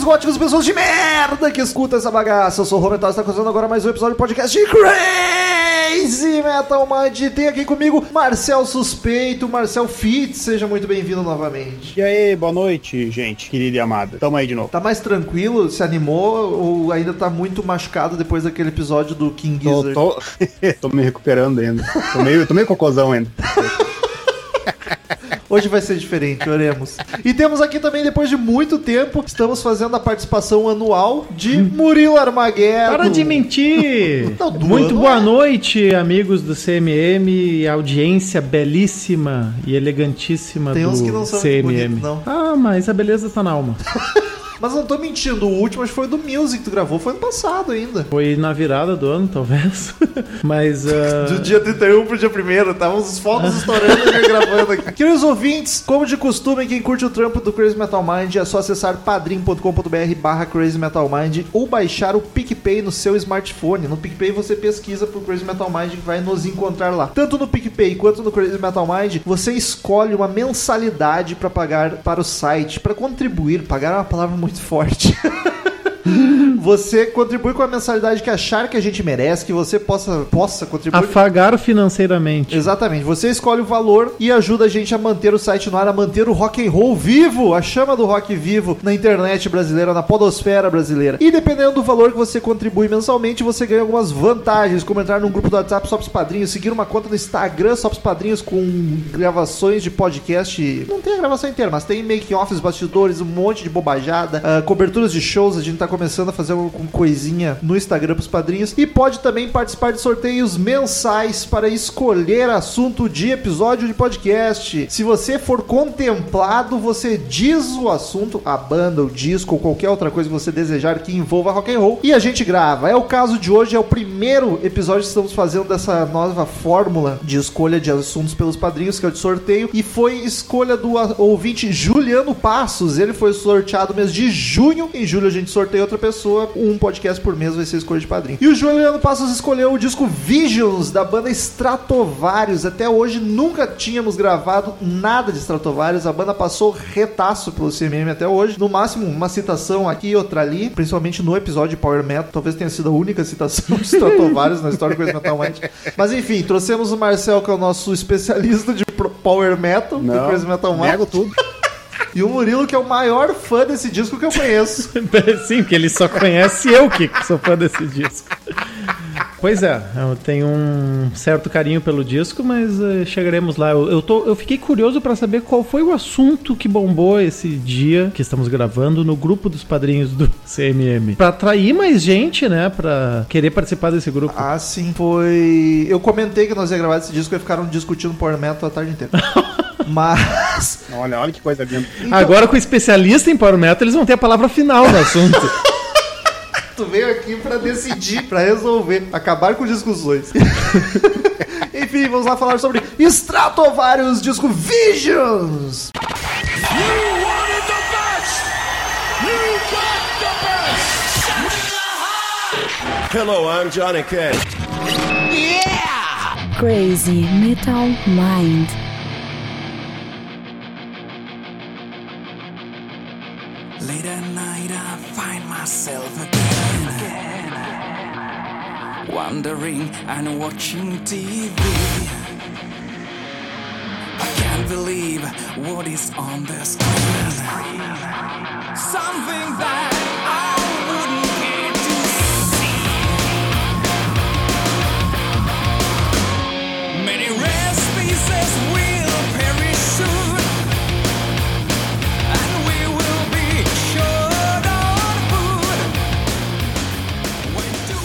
punks, góticos, pessoas de merda que escutam essa bagaça. Eu sou o Roberto, está começando agora mais um episódio do podcast de Crazy Metal Mind. Tem aqui comigo Marcel Suspeito, Marcel Fitz, seja muito bem-vindo novamente. E aí, boa noite, gente, querida e amada. Tamo aí de novo. Tá mais tranquilo? Se animou ou ainda tá muito machucado depois daquele episódio do King Tô, Gizzard? tô, tô me recuperando ainda. Tô meio, tô meio cocôzão ainda. Hoje vai ser diferente, oremos. E temos aqui também, depois de muito tempo, estamos fazendo a participação anual de Murilo Armagueto. Para de mentir! Não, do Muito boa é. noite, amigos do CMM e audiência belíssima e elegantíssima Tem do uns que não são CMM. bonitos, não. Ah, mas a beleza tá na alma. Mas não tô mentindo, o último acho que foi do Music que tu gravou, foi ano passado ainda. Foi na virada do ano, talvez. mas. ah, Do dia 31 pro dia 1 estavam os fogos estourando e gravando aqui. Queridos ouvintes, como de costume, quem curte o trampo do Crazy Metal Mind é só acessar padrim.com.br barra Crazy Metal Mind ou baixar o PicPay no seu smartphone. No PicPay você pesquisa pro Crazy Metal Mind que vai nos encontrar lá. Tanto no PicPay quanto no Crazy Metal Mind, você escolhe uma mensalidade para pagar para o site, para contribuir. Pagar é uma palavra muito forte. Você contribui com a mensalidade que achar que a gente merece, que você possa, possa contribuir. afagar financeiramente. Exatamente. Você escolhe o valor e ajuda a gente a manter o site no ar, a manter o rock and roll vivo, a chama do rock vivo na internet brasileira, na podosfera brasileira. E dependendo do valor que você contribui mensalmente, você ganha algumas vantagens, como entrar num grupo do WhatsApp Só pros Padrinhos, seguir uma conta no Instagram Só pros Padrinhos com gravações de podcast. Não tem a gravação inteira, mas tem making-offs, bastidores, um monte de bobajada, ah, coberturas de shows. A gente tá começando a fazer uma coisinha no Instagram pros padrinhos. E pode também participar de sorteios mensais para escolher assunto de episódio de podcast. Se você for contemplado, você diz o assunto, a banda, o disco ou qualquer outra coisa que você desejar que envolva rock and roll e a gente grava. É o caso de hoje, é o primeiro episódio que estamos fazendo dessa nova fórmula de escolha de assuntos pelos padrinhos, que é o de sorteio, e foi escolha do ouvinte Juliano Passos. Ele foi sorteado mês de junho. Em julho a gente sorteia outra pessoa, um podcast por mês vai ser escolha de padrinho. E o Juliano Passos escolheu o disco Visions da banda Stratovarius. Até hoje nunca tínhamos gravado nada de Stratovarius. A banda passou retaço pelo CMM até hoje. No máximo, uma citação aqui e outra ali, principalmente no episódio de Power Metal. Talvez tenha sido a única citação de Stratovarius na história do Crazy Metal Mind. Mas enfim, trouxemos o Marcel, que é o nosso especialista de Power Metal do Crazy Metal Mind. nego tudo. E o Murilo, que é o maior fã desse disco que eu conheço. Sim, porque ele só conhece eu que sou fã desse disco. Pois é, eu tenho um certo carinho pelo disco, mas eh, chegaremos lá. Eu, eu, tô, eu fiquei curioso pra saber qual foi o assunto que bombou esse dia que estamos gravando no grupo dos padrinhos do CMM. Pra atrair mais gente, né? Pra querer participar desse grupo. Ah, sim. Foi. Eu comentei que nós ia gravar esse disco e ficaram discutindo Power Metal a tarde inteira. Mas. Olha, olha que coisa linda. Agora, com o especialista em Power Metal, eles vão ter a palavra final no assunto. Tu veio aqui pra decidir, pra resolver, acabar com discussões. Enfim, vamos lá falar sobre Stratovarius Disco Visions. Hello, I'm Johnny Cash. Crazy Metal Mind. Late at night, I find myself wandering and watching TV. I can't believe what is on the screen. Something that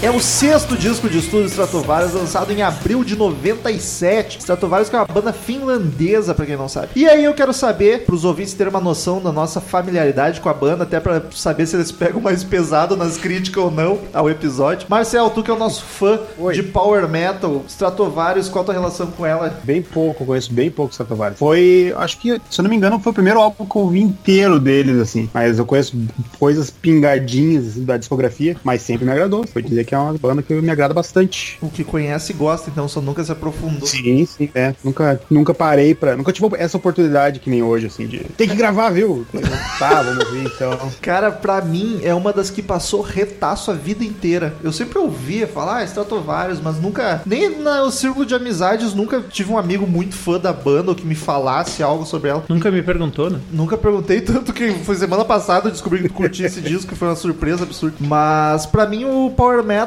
É o sexto disco de estúdio Stratovarius, lançado em abril de 97. Stratovarius que é uma banda finlandesa, pra quem não sabe. E aí eu quero saber, pros ouvintes terem uma noção da nossa familiaridade com a banda, até pra saber se eles pegam mais pesado nas críticas ou não ao episódio. Marcel, tu que é o nosso fã Oi. de Power Metal, Stratovarius, qual a tua relação com ela? Bem pouco, eu conheço bem pouco Stratovarius. Foi, acho que, se eu não me engano, foi o primeiro álbum que eu ouvi inteiro deles, assim. Mas eu conheço coisas pingadinhas assim, da discografia, mas sempre me agradou. Foi dizer que é uma banda que me agrada bastante. O que conhece gosta, então só nunca se aprofundou. Sim, sim, é. Nunca, nunca parei pra. Nunca tive essa oportunidade que nem hoje, assim, de. Tem que gravar, viu? tá, vamos ver então. Cara, pra mim é uma das que passou retaço a vida inteira. Eu sempre ouvia falar, ah, Stratovarius, mas nunca, nem no círculo de amizades, nunca tive um amigo muito fã da banda ou que me falasse algo sobre ela. Nunca me perguntou, né? Nunca perguntei tanto que foi semana passada eu descobri que tu curtia esse disco, que foi uma surpresa absurda. Mas pra mim o Power Metal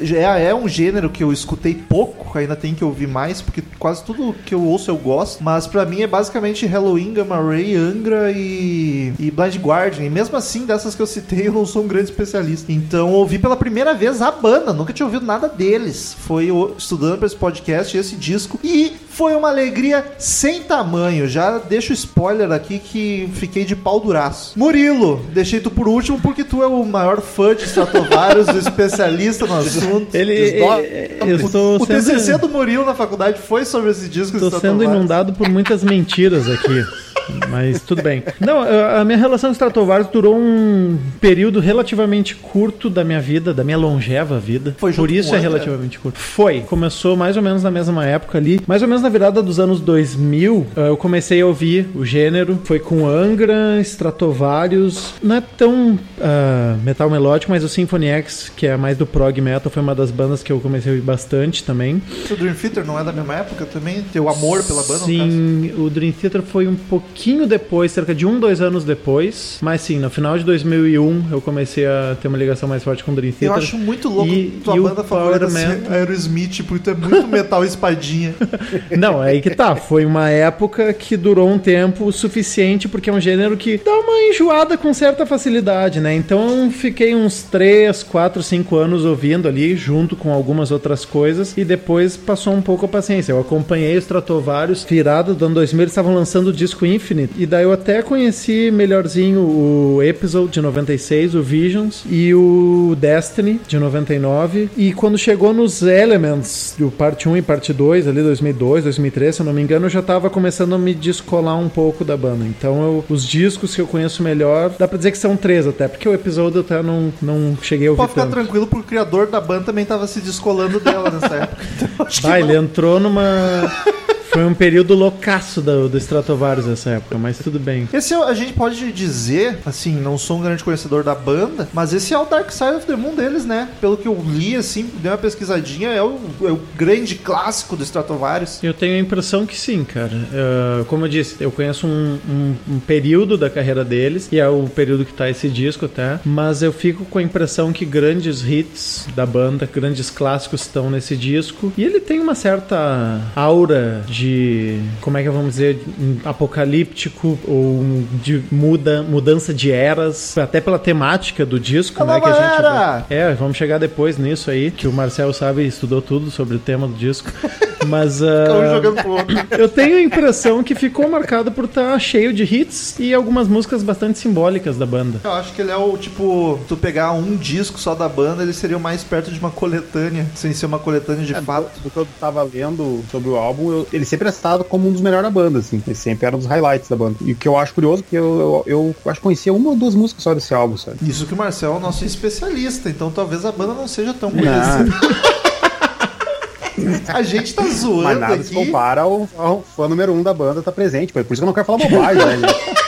é, é um gênero que eu escutei pouco, ainda tem que ouvir mais, porque quase tudo que eu ouço eu gosto. Mas pra mim é basicamente Halloween, Gamma Ray, Angra e, e Blind Guardian. E mesmo assim, dessas que eu citei, eu não sou um grande especialista. Então ouvi pela primeira vez a banda, nunca tinha ouvido nada deles. Foi estudando pra esse podcast esse disco. E foi uma alegria sem tamanho. Já deixo spoiler aqui que fiquei de pau duraço. Murilo, deixei tu por último porque tu é o maior fã de Stratovarius, o especialista no assunto. Ele. Dois. é- o sendo, TCC do Murilo na faculdade foi sobre esse disco estou sendo Stratovarius. inundado por muitas mentiras aqui. Mas tudo bem. Não, a minha relação com Stratovarius durou um período relativamente curto da minha vida, da minha longeva vida. Foi junto Por isso é Angra? relativamente curto. Foi. Começou mais ou menos na mesma época ali. Mais ou menos na virada dos anos 2000, eh, eu comecei a ouvir o gênero. Foi com Angra, Stratovarius. Não é tão ah, metal melódico, mas o Symphony X, que é mais do prog metal, foi uma das bandas que eu comecei a ouvir bastante também. O Dream Theater não é da mesma época também? Teu amor pela banda? Sim, o Dream Theater foi um pouquinho depois, cerca de um, dois anos depois. Mas sim, no final de 2001 eu comecei a ter uma ligação mais forte com o Dream Eu Theater. acho muito louco E- tua e banda favorita Metal. Aerosmith, porque tu é muito metal espadinha. Não, é aí que tá. Foi uma época que durou um tempo suficiente, porque é um gênero que dá uma enjoada com certa facilidade, né? Então fiquei uns 3, 4, 5 anos ouvindo ali, junto com algumas outras coisas, e depois passou um pouco a paciência. Eu acompanhei os Stratovarius, virado do ano 2000, eles estavam lançando o disco Infinite, e daí eu até conheci melhorzinho o Episode de 96, o Visions, e o Destiny de 99, e quando chegou nos Elements, do parte 1 e parte 2, ali 2002, 2003, se eu não me engano, eu já tava começando a me descolar um pouco da banda. Então, eu- os discos que eu conheço melhor, dá pra dizer que são três até, porque o episódio eu até não, não cheguei a ouvir Pode ficar tanto. tranquilo, porque o criador da banda também tava se descolando dela nessa época. Então, Ah, ele entrou numa... Foi um período loucaço do, do Stratovarius essa época, mas tudo bem. Esse é, a gente pode dizer, assim, não sou um grande conhecedor da banda, mas esse é o Dark Side of the Moon deles, né? Pelo que eu li, assim, dei uma pesquisadinha, é o, é o grande clássico do Stratovarius. Eu tenho a impressão que sim, cara. Eh, como eu disse, eu conheço um, um- um período da carreira deles, e é o período que tá esse disco até, mas eu fico com a impressão que grandes hits da banda, grandes clássicos estão nesse disco, e ele tem uma certa aura de, como é que vamos dizer, apocalíptico, ou de muda, mudança de eras, até pela temática do disco, A né? Que a gente era! é, vamos chegar depois nisso aí, que o Marcel sabe, estudou tudo sobre o tema do disco. Mas outro. eu tenho a impressão que ficou marcado por estar cheio de hits e algumas músicas bastante simbólicas da banda. Eu acho que ele é o tipo, tu pegar um disco só da banda, ele seria o mais perto de uma coletânea, sem ser uma coletânea de É, fato. do, do que eu tava lendo sobre o álbum, eu- ele sempre é citado como um dos melhores da banda, assim. Ele sempre era um dos highlights da banda. E o que eu acho curioso, porque eu, eu, eu acho que conhecia uma ou duas músicas só desse álbum, sabe? Isso que o Marcel é o nosso especialista, então talvez a banda não seja tão conhecida. A gente tá zoando mas nada se aqui. compara ao, ao fã número um da banda tá presente. Por isso que eu não quero falar bobagem, né?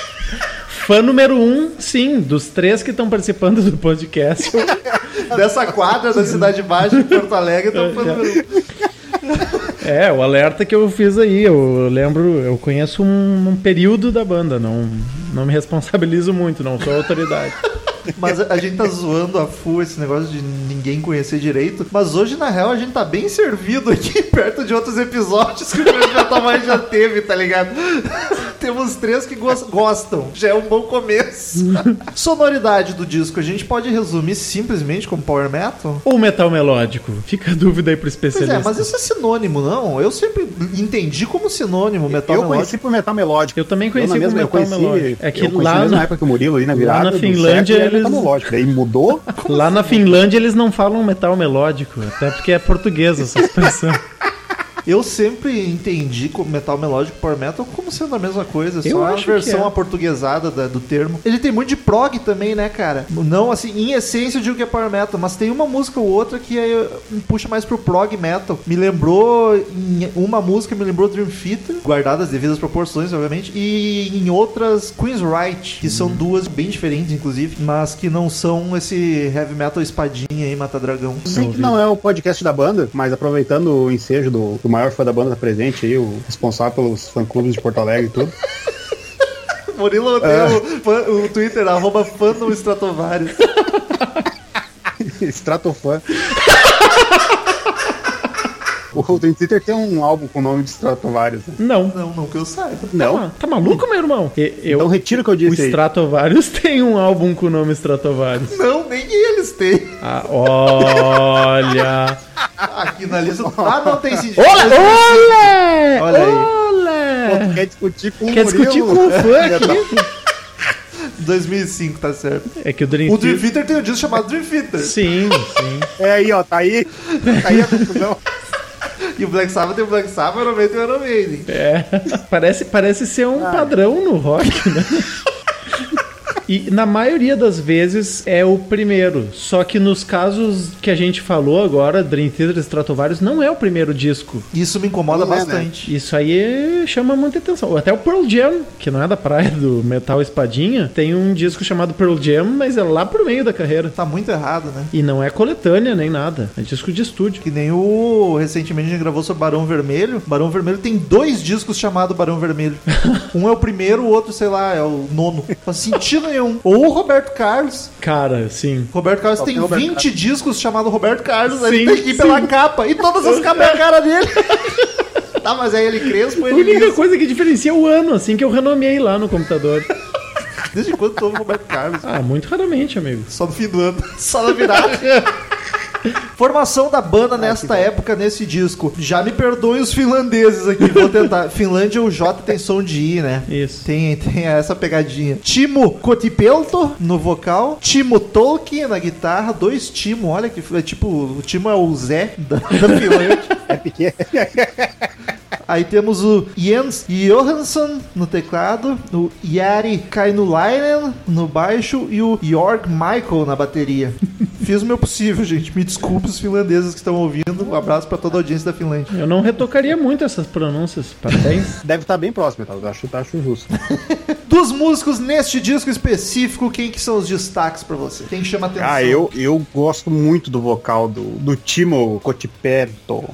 Fã número um, sim, dos três que estão participando do podcast. Dessa quadra da Cidade Baixa em Porto Alegre, então foi número um. É, o alerta que eu fiz aí. Eu lembro, eu conheço um, um período da banda, não, não me responsabilizo muito, não sou autoridade. Mas a a gente tá zoando a full esse negócio de ninguém conhecer direito. Mas hoje, na real, a gente tá bem servido aqui, perto de outros episódios que o Projeto Tamanho já teve, tá ligado? Temos três que gos- gostam. Já é um bom começo. Sonoridade do disco, a gente pode resumir simplesmente como Power Metal? Ou metal melódico? Fica a dúvida aí pro Pois especialista. é, mas isso é sinônimo, não? Eu sempre entendi como sinônimo metal eu melódico. conheci por metal melódico. Eu também Eu conheci na como mesma, eu metal conheci, melódico. É que eu conheci lá na na- época que o Murilo, ali na virada na do Finlândia, eles- melódico. Daí mudou, Lá na Finlândia eles não falam metal melódico, até porque é português essa expressão. Eu sempre entendi como metal melódico e power metal como sendo a mesma coisa, Eu só a acho que versão é. aportuguesada da- do termo. Ele tem muito de prog também, né, cara? Não, assim, em essência eu digo que é power metal, mas tem uma música ou outra que aí me puxa mais pro prog metal. Me lembrou, em uma música me lembrou Dream Theater, guardadas as devidas proporções, obviamente, e em outras Queen's Right, que são duas bem diferentes, inclusive, mas que não são esse heavy metal espadinha aí, mata dragão. Sei que não é o podcast da banda, mas aproveitando o ensejo do, do maior fã da banda tá presente aí, o responsável pelos fã-clubes de Porto Alegre e tudo. Murilo tem o, fã- o Twitter, arroba fandom Stratovarius. Stratofã. O Dream Theater tem um álbum com o nome de Stratovarius. né? Não. Não, não que eu saiba. Não? Ah, tá maluco, meu irmão? Eu, Então retira o que eu o disse aí. Stratovarius tem um álbum com o nome Stratovarius. Não, nem eles têm. Ah, olha. Aqui na lista. Ah, não tem sim. Olha! Olha! Olha aí. Pô, quer discutir com o Quer discutir Murilo? com o fã aqui? 2005, tá certo. É que o Dream O Dream Theater... Tem um disco chamado Dream Theater. Sim, sim. É aí, ó, tá aí. Tá aí a conclusão. E o Black Sabbath tem o Black Sabbath, Iron Maiden tem o Iron Maiden. É. Parece, parece ser um padrão no rock, né? E na maioria das vezes é o primeiro. Só que nos casos que a gente falou agora, Dream Theater e Stratovarius, não é o primeiro disco. Isso me incomoda Não é, né? bastante. Isso aí chama muita atenção. Até o Pearl Jam, que não é da praia do Metal Espadinha, tem um disco chamado Pearl Jam, mas é lá pro meio da carreira. Tá muito errado, né? E não é coletânea nem nada. É disco de estúdio. Que nem o. Recentemente a gente gravou sobre Barão Vermelho. Barão Vermelho tem dois discos chamados Barão Vermelho. um é o primeiro, o outro, sei lá, é o nono. Faz sentido nenhum. Ou o Roberto Carlos. Cara, sim. Roberto Carlos Só tem tem Roberto 20 discos chamados Roberto Carlos. aí Sim, tem que ir pela capa. E todas as capas é a cara dele. tá, mas é ele crespo, A ele única liso. coisa que diferencia é o ano, assim, que eu renomeei lá no computador. Desde quando tu ouve Roberto Carlos? Ah, muito raramente, amigo. Só no fim do ano. Só na virada. Formação da banda nesta época, nesse disco. Já me perdoem os finlandeses aqui, vou tentar. Finlândia, o J tem som de I, né? Isso. Tem, tem essa pegadinha. Timo Kotipelto no vocal. Timo Tolkien na guitarra. Dois Timo, olha que é tipo. O Timo é o Zé da, da Finlândia. É pequeno. Aí temos o Jens Johansson no teclado, o Jari Kainulainen no baixo e o Jorg Michael na bateria. Fiz o meu possível, gente. Me desculpe os finlandeses que estão ouvindo. Um abraço pra toda a audiência da Finlândia. Eu não retocaria muito essas pronúncias. Parabéns. Deve estar bem próximo, tá? Eu acho, eu acho justo. Dos músicos neste disco específico, quem que são os destaques pra você? Quem chama atenção? Ah, eu, eu gosto muito do vocal do, do Timo Cotiperto.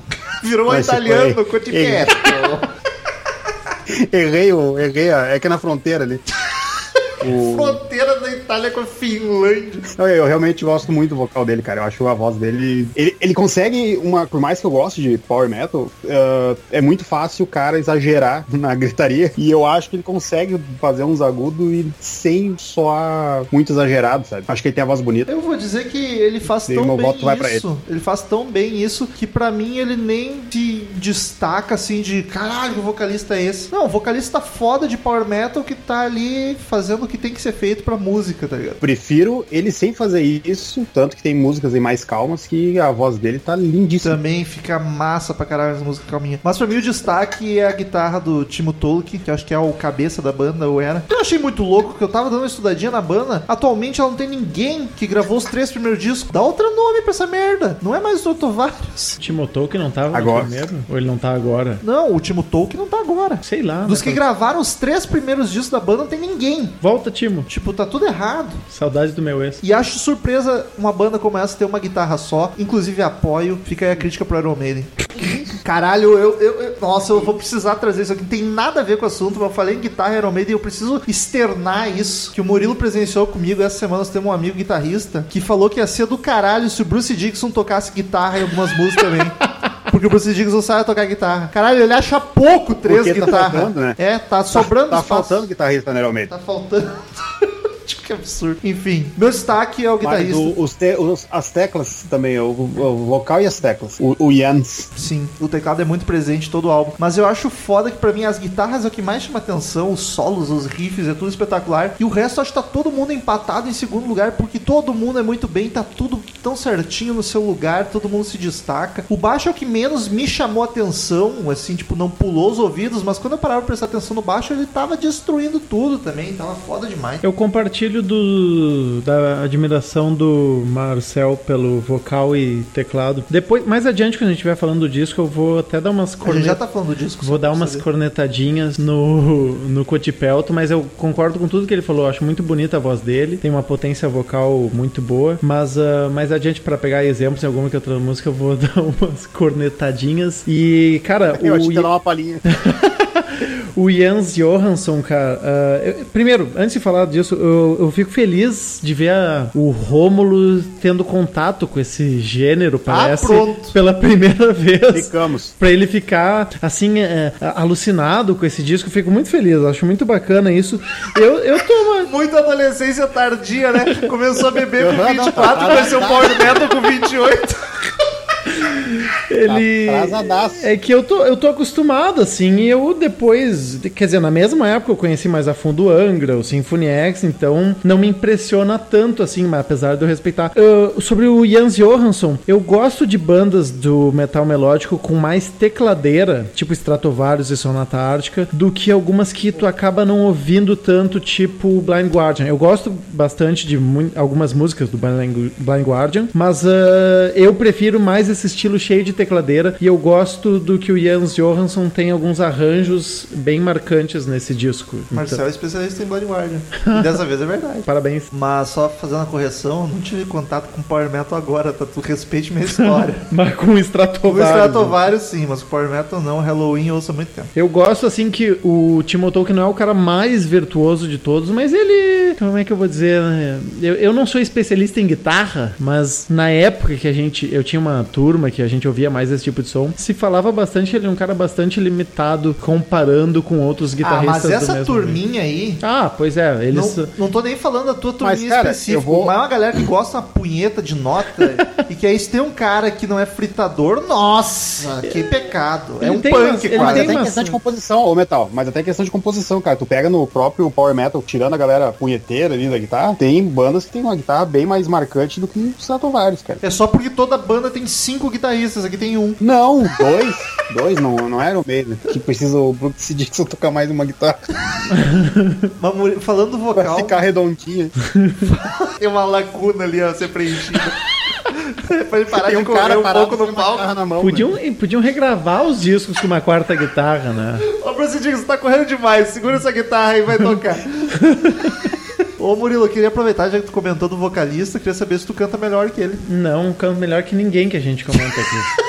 Virou um italiano, Cotiperto. errei, o, errei, a- é que é na fronteira ali. O- Fronteira Itália com a Finlândia. Não, eu realmente gosto muito do vocal dele, cara. Eu acho a voz dele. Ele, ele consegue, uma, por mais que eu goste de power metal, ah, é muito fácil o cara exagerar na gritaria. E eu acho que ele consegue fazer uns agudos e sem soar muito exagerado, sabe? Acho que ele tem a voz bonita. Eu vou dizer que ele faz E tão meu bem voto vai pra isso. Ele. faz tão bem isso que pra mim ele nem se destaca assim de caralho, que vocalista é esse? Não, o vocalista foda de power metal que tá ali fazendo o que tem que ser feito pra música, tá ligado? Prefiro ele sem fazer isso, tanto que tem músicas aí mais calmas que a voz dele tá lindíssima. Também fica massa pra caralho as músicas calminhas. Mas pra mim o destaque é a guitarra do Timo Tolkien, que eu acho que é o cabeça da banda, ou era. Eu achei muito louco, que eu tava dando uma estudadinha na banda. Atualmente ela não tem ninguém que gravou os três primeiros discos. Dá outro nome pra essa merda. Não é mais o Tovários. Timotou que não tava Agora. no primeiro? Ou ele não tá agora? Não, o Timo Tolkien não tá agora. Sei lá. Dos né, que gravaram os três primeiros discos da banda, não tem ninguém. Volta, Timo. Tipo, tá tudo errado. Saudade do meu ex. E acho surpresa uma banda como essa ter uma guitarra só. Inclusive apoio. Fica aí a crítica pro Iron Maiden. Caralho, eu, eu, eu- Nossa, eu vou precisar trazer isso aqui. Não tem nada a ver com o assunto, mas eu falei em guitarra Iron Maiden e eu preciso externar isso. Que o Murilo presenciou comigo. Essa semana nós temos um amigo guitarrista que falou que ia ser do caralho se o Bruce Dixon tocasse guitarra em algumas músicas também. Porque o Bruce Dixon sabe tocar guitarra. Caralho, ele acha pouco três tá guitarras. faltando, né? É, tá sobrando Tá espaço. faltando guitarrista no Iron Maiden. Tá faltando. Que absurdo. Enfim, meu destaque é o Mas guitarrista. o- os te- os- as teclas também, o, o vocal e as teclas. O, o Jans. Sim, o teclado é muito presente em todo o álbum. Mas eu acho foda que pra mim as guitarras é o que mais chama atenção, os solos, os riffs, é tudo espetacular. E o resto acho que tá todo mundo empatado em segundo lugar, porque todo mundo é muito bem, tá tudo tão certinho no seu lugar, todo mundo se destaca. O baixo é o que menos me chamou atenção, assim, tipo, não pulou os ouvidos, mas quando eu parava pra prestar atenção no baixo, ele tava destruindo tudo também, tava foda demais. Eu compartilho do, da admiração do Marcel pelo vocal e teclado. Depois, mais adiante, quando a gente estiver falando do disco, eu vou até dar umas A gente cornetas. já tá falando disso. Vou dar umas cornetadinhas no, no Cotipelto, mas eu concordo com tudo que ele falou. Acho muito bonita a voz dele, tem uma potência vocal muito boa. Mas ah, mais adiante, pra pegar exemplos em alguma que outra música, eu vou dar umas cornetadinhas. E, cara, Eu o, acho que ia dar uma palhinha. o Jens Johansson, cara. ah, eu- primeiro, antes de falar disso, eu, eu fico feliz de ver a- o Rômulo tendo contato com esse gênero, parece. pronto. Pela primeira vez. Ficamos. Pra ele ficar, assim, é, alucinado com esse disco, eu fico muito feliz. Acho muito bacana isso. Eu, eu tô. uma- Muito adolescência tardia, né? Começou a beber com Aham, não, 24, tá- conheceu o tá- Power Metal com 28. Ele. Atrasadaço. É que eu tô, eu tô acostumado, assim, e eu depois, quer dizer, na mesma época eu conheci mais a fundo o Angra, o Symphony X, então não me impressiona tanto, assim, mas apesar de eu respeitar. Ah, sobre o Jans Johansson, eu gosto de bandas do metal melódico com mais tecladeira, tipo Stratovarius e Sonata Ártica, do que algumas que tu acaba não ouvindo tanto, tipo Blind Guardian. Eu gosto bastante de algumas músicas do Blind Guardian, mas ah, eu prefiro mais esse estilo cheio de tecladeira e eu gosto do que o Jans Johansson tem alguns arranjos bem marcantes nesse disco. Então, Marcel é especialista em Blood Guardian. E dessa vez é verdade. parabéns. Mas só fazendo a correção, eu não tive contato com Power Metal agora, tá? Tu respeite minha história. Mas com o O Stratovarius. Stratovarius sim, mas o Power Metal não. Halloween eu ouço há muito tempo. Eu gosto assim que o Timo Tolkien não é o cara mais virtuoso de todos, mas ele. Como é que eu vou dizer? né? Eu, eu não sou especialista em guitarra, mas na época que a gente. Eu tinha uma turma que a gente ouvia mais esse tipo de som, se falava bastante, ele é um cara bastante limitado comparando com outros Ah, guitarristas mas do essa mesmo turminha aí. Ah, pois é, eles. Não, não tô nem falando da tua turminha Mas, cara, específica, vou- mas é uma galera que gosta uma punheta de nota e que aí se tem um cara que não é fritador, nossa, que pecado. É Ele um tem punk umas- ele Mas quase. tem até uma- questão de composição, ô Metal, mas até questão de composição, cara. Tu pega no próprio Power Metal, tirando a galera punheteira ali da guitarra, tem bandas que tem uma guitarra bem mais marcante do que o Stratovarius, cara. É só porque toda banda tem cinco guitarristas, aqui tem um. Não, dois. dois, não, não era o mesmo. Que precisa o Brooks Dixon tocar mais uma guitarra Mas, falando do pra vocal, ficar redondinha. tem uma lacuna ali a ser preenchida. pra ele parar Tem de um correr cara um pouco com no palco. na mão. né? Podiam, podiam regravar os discos com uma quarta guitarra, né? Ô, Bruce Dixon, você tá correndo demais. Segura essa guitarra e vai tocar. Ô, Murilo, eu queria aproveitar, já que tu comentou do vocalista, queria saber se tu canta melhor que ele. Não, canto melhor que ninguém que a gente comenta aqui.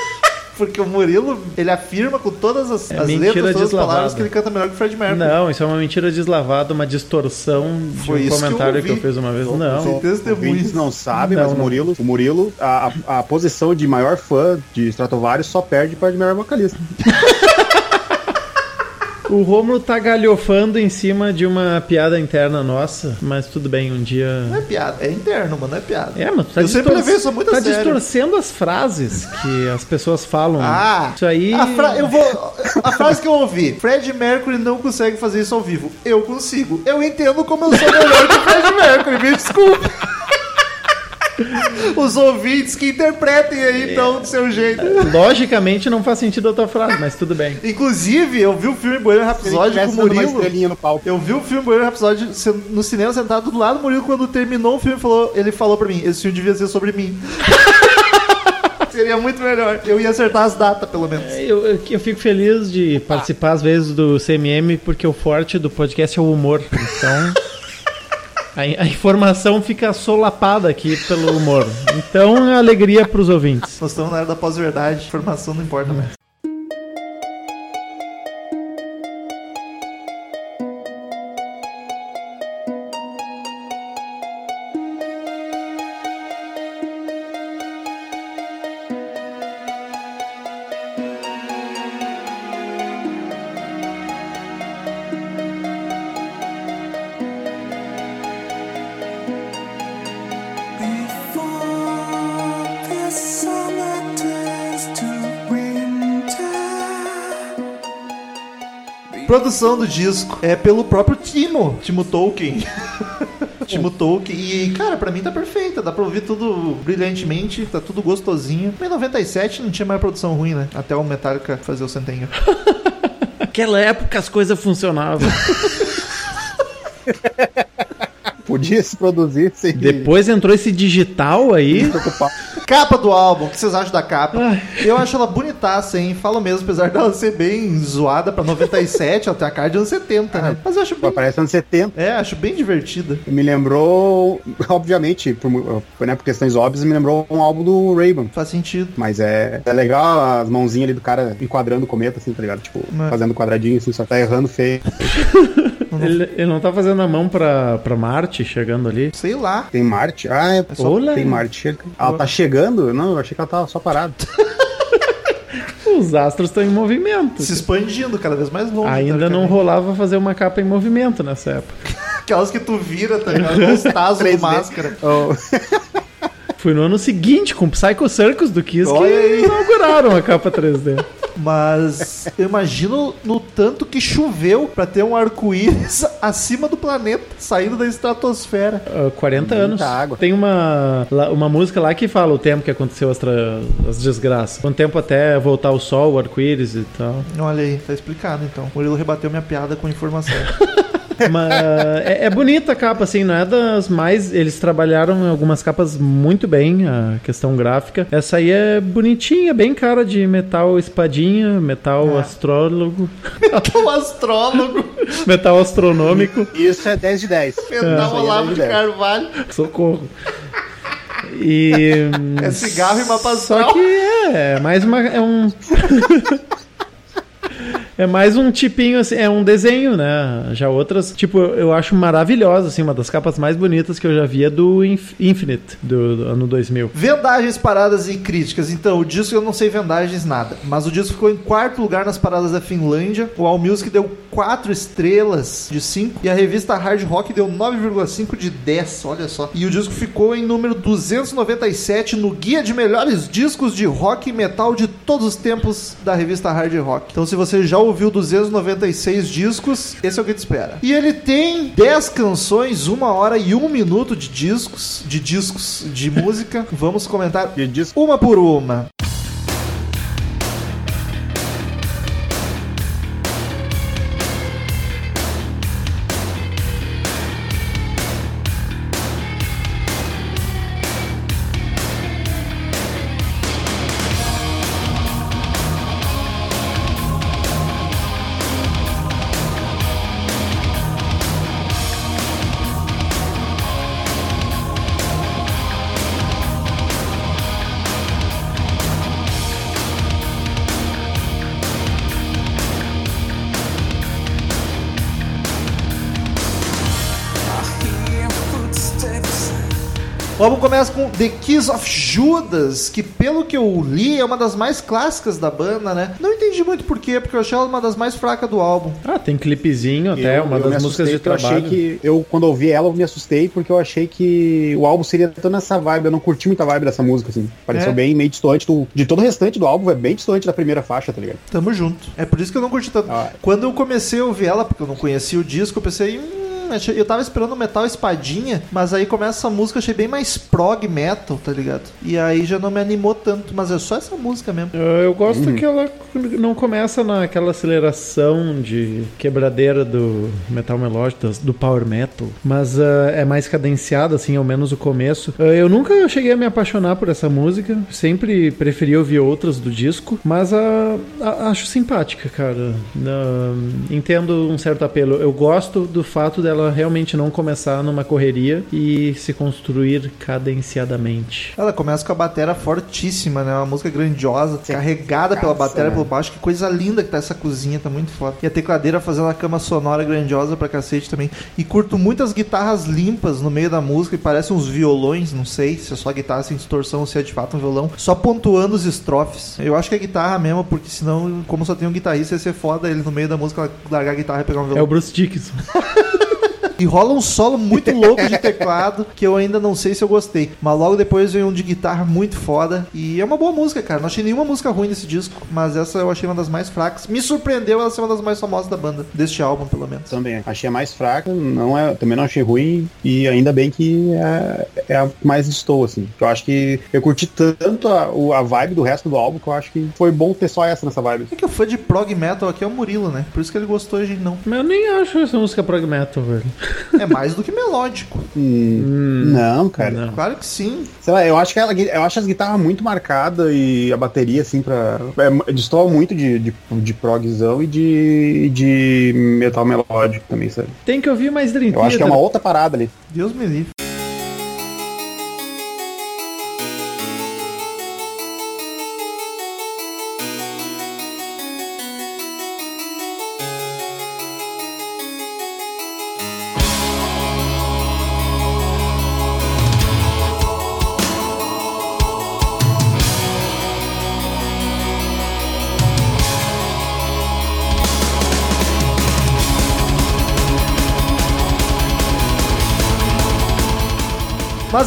Porque o Murilo, ele afirma com todas as, É as letras, todas as deslavada. palavras que ele canta melhor que o Fred Mercury. Não, isso é uma mentira deslavada, uma distorção de Foi um isso que eu comentário que eu, fiz uma vez. Não, Não. Testemunhos. não sabem, mas o. Murilo, o Murilo, a, a, a posição de maior fã de Stratovarius só perde para de melhor vocalista. O Romulo tá galhofando em cima de uma piada interna nossa, mas tudo bem, um dia. Não é piada, é interno, mano, não é piada. É, mas tu tá Eu sempre levei isso muito tá sério. distorcendo as frases que as pessoas falam. Ah, isso aí. A, fra- eu vou, a frase que eu ouvi: Fred Mercury não consegue fazer isso ao vivo. Eu consigo. Eu entendo como eu sou melhor que o Fred Mercury, me desculpe. Os ouvintes que interpretem aí, então, do seu jeito. Logicamente não faz sentido a tua frase, mas tudo bem. Inclusive, eu vi o filme Bohemian Rhapsody com o Murilo. no palco. Eu vi o filme Bohemian Rhapsody no cinema sentado do lado do Murilo quando terminou o filme, falou, ele falou pra mim, esse filme devia ser sobre mim. Seria muito melhor. Eu ia acertar as datas, pelo menos. Eu, eu, eu fico feliz de participar às vezes do CMM, porque o forte do podcast é o humor. Então. A, a informação fica solapada aqui pelo humor. Então, é alegria pros ouvintes. Nós estamos na era da pós-verdade. Informação não importa mais. Produção do disco é pelo próprio Timo, Timo Tolkien. Timo Tolkien. E, cara, pra mim tá perfeita. Dá pra ouvir tudo brilhantemente, tá tudo gostosinho. Em 97 não tinha mais produção ruim, né? Até o Metallica fazer o Sentenga. Naquela época as coisas funcionavam. Podia se produzir sem Depois entrou esse digital aí. preocupar. Capa do álbum, o que vocês acham da capa? Eu acho ela bonitaça, hein? Falo mesmo, apesar dela ser bem zoada pra 97, ela tem a cara de anos 70, né? Mas eu acho bem. Aparece anos 70. É, acho bem divertida. Me lembrou, obviamente, por, né, por questões óbvias, me lembrou um álbum do Raven. Faz sentido. Mas é, é legal as mãozinhas ali do cara enquadrando o cometa, assim, tá ligado? Tipo, Mas- fazendo quadradinho, assim, só tá errando feio. Ele, ele não tá fazendo a mão pra, pra Marte, chegando ali. Sei lá. Tem Marte? Ah, é, só- Olá. tem Marte. Ela tá chegando? Não, eu achei que ela tava só parada. Os astros estão em movimento. Se expandindo cada vez mais longe. Ainda não rolava fazer uma capa em movimento nessa época. Aquelas que tu vira, tá ligado? Os tazos do 3D. máscara. Oh, Foi no ano seguinte, com o Psycho Circus do Kiss, Olha que aí. inauguraram a capa 3D. Mas eu imagino no tanto que choveu pra ter um arco-íris acima do planeta, saindo da estratosfera. Ah, 40 anos. água. Tem uma, uma música lá que fala o tempo que aconteceu as, tra- as desgraças. Um tempo até voltar o sol, o arco-íris e tal. Olha aí, tá explicado então. O Murilo rebateu minha piada com informação. Mas é, é bonita a capa, assim, não é das mais. Eles trabalharam em algumas capas muito bem, a questão gráfica. Essa aí é bonitinha, bem cara de metal espadinha, metal É. astrólogo, o astrólogo, metal astronômico. isso é 10 de 10. Pedal aí é Olavo de ideia. Carvalho. Socorro. E. É cigarro e mapa Só que é, é mais uma. É um. É mais um tipinho, assim, é um desenho, né? Já outras, tipo, eu acho maravilhosa, assim, uma das capas mais bonitas que eu já vi é do Inf- Infinite, do, do ano 2000. Vendagens, paradas e críticas. Então, o disco eu não sei vendagens nada, mas o disco ficou em quarto lugar nas paradas da Finlândia. O All Music deu 4 estrelas de 5 e a revista Hard Rock deu 9,5 de 10, olha só. E o disco ficou em número 297 no guia de melhores discos de rock e metal de todos os tempos da revista Hard Rock. Então, se você já ouviu 296 discos, esse é o que te espera. E ele tem 10 canções, 1 hora e 1 minuto de discos, de discos de música. Vamos comentar uma por uma. Começa com The Kiss of Judas, que pelo que eu li é uma das mais clássicas da banda, né? Não entendi muito por quê, porque eu achei ela uma das mais fracas do álbum. Ah, tem clipezinho até, eu, uma eu das músicas de porque eu trabalho. achei que eu quando ouvi ela eu me assustei porque eu achei que o álbum seria tão nessa vibe, eu não curti muita vibe dessa música assim. Pareceu É. bem meio distante do, de todo o restante do álbum, é bem distante da primeira faixa, tá ligado? Tamo junto. É por isso que eu não curti tanto. Ah. Quando eu comecei a ouvir ela, porque eu não conhecia o disco, eu pensei. Hum, eu tava esperando metal espadinha, mas aí começa essa música, achei bem mais prog metal, tá ligado? E aí já não me animou tanto, mas é só essa música mesmo. Eu, eu gosto que ela não começa naquela aceleração de quebradeira do metal melódico, do power metal, mas ah, é mais cadenciada, assim, ao menos o começo. Ah, eu nunca cheguei a me apaixonar por essa música, sempre preferi ouvir outras do disco, mas ah, a- acho simpática, cara. Ah, entendo um certo apelo. Eu gosto do fato dela realmente não começar numa correria e se construir cadenciadamente. Ela começa com a bateria fortíssima, né? Uma música grandiosa, carregada pela bateria né? pelo baixo. Que coisa linda que tá essa cozinha, tá muito foda. E a tecladeira fazendo a cama sonora grandiosa pra cacete também. E curto muitas guitarras limpas no meio da música e parecem uns violões, não sei se é só guitarra sem distorção ou se é de fato um violão, só pontuando os estrofes. Eu acho que é guitarra mesmo, porque senão, como só tem um guitarrista, ia ser foda ele no meio da música largar a guitarra e pegar um É violão. o Bruce Dickinson. E rola um solo muito louco de teclado que eu ainda não sei se eu gostei. Mas logo depois vem um de guitarra muito foda. E é uma boa música, cara. Não achei nenhuma música ruim nesse disco, mas essa eu achei uma das mais fracas. Me surpreendeu ela ser uma das mais famosas da banda, deste álbum, pelo menos. Também. Achei a mais fraca, não é, também não achei ruim. E ainda bem que é, é a mais estou, assim. Eu acho que eu curti tanto a, a vibe do resto do álbum que eu acho que foi bom ter só essa nessa vibe. É que o fã de prog metal aqui é o Murilo, né? Por isso que ele gostou e a gente não. Mas eu nem acho essa música prog metal, velho. É mais do que melódico. Hum, não, cara. Não. Claro que sim. Sei lá, eu acho que ela, eu acho as guitarras muito marcadas e a bateria, assim, pra. É, destoa muito de, de, de progzão e de, de metal melódico também, sabe? Tem que ouvir mais Dream Eu acho que é uma outra parada ali. Deus me livre.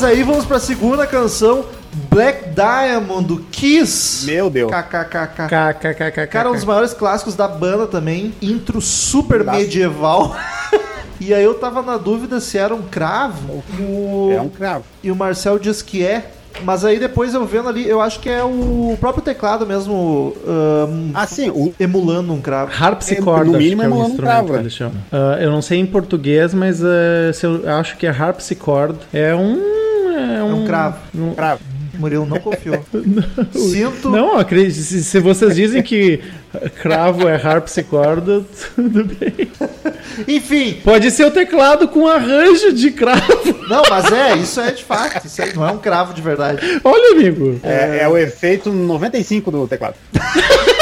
Mas aí vamos pra segunda canção, Black Diamond, do Kiss. Meu Deus. KKKK. KKKK. Cara, um dos maiores clássicos da banda também. Intro super Clássico. medieval. e aí eu tava na dúvida se era um cravo. E o, É um cravo. e o Marcel diz que é. Mas aí depois eu vendo ali, eu acho que é o próprio teclado mesmo ahn, Ah, sim, o, emulando um cravo. Harpsichord, No acho mínimo que é é o um instrumento cravo, que eles chamam. Ah, eu não sei em português, mas ah, se eu acho que é harpsichord. É um... É É um, um cravo. um- cravo. Murilo não confiou. Sinto. Não, acredite, se, se vocês dizem que cravo é harpsichord, tudo bem. Enfim, Pode ser o teclado com arranjo de cravo. não, mas é, isso é de fato. Isso aí não é um cravo de verdade. Olha, amigo. É, é o efeito 95 do teclado.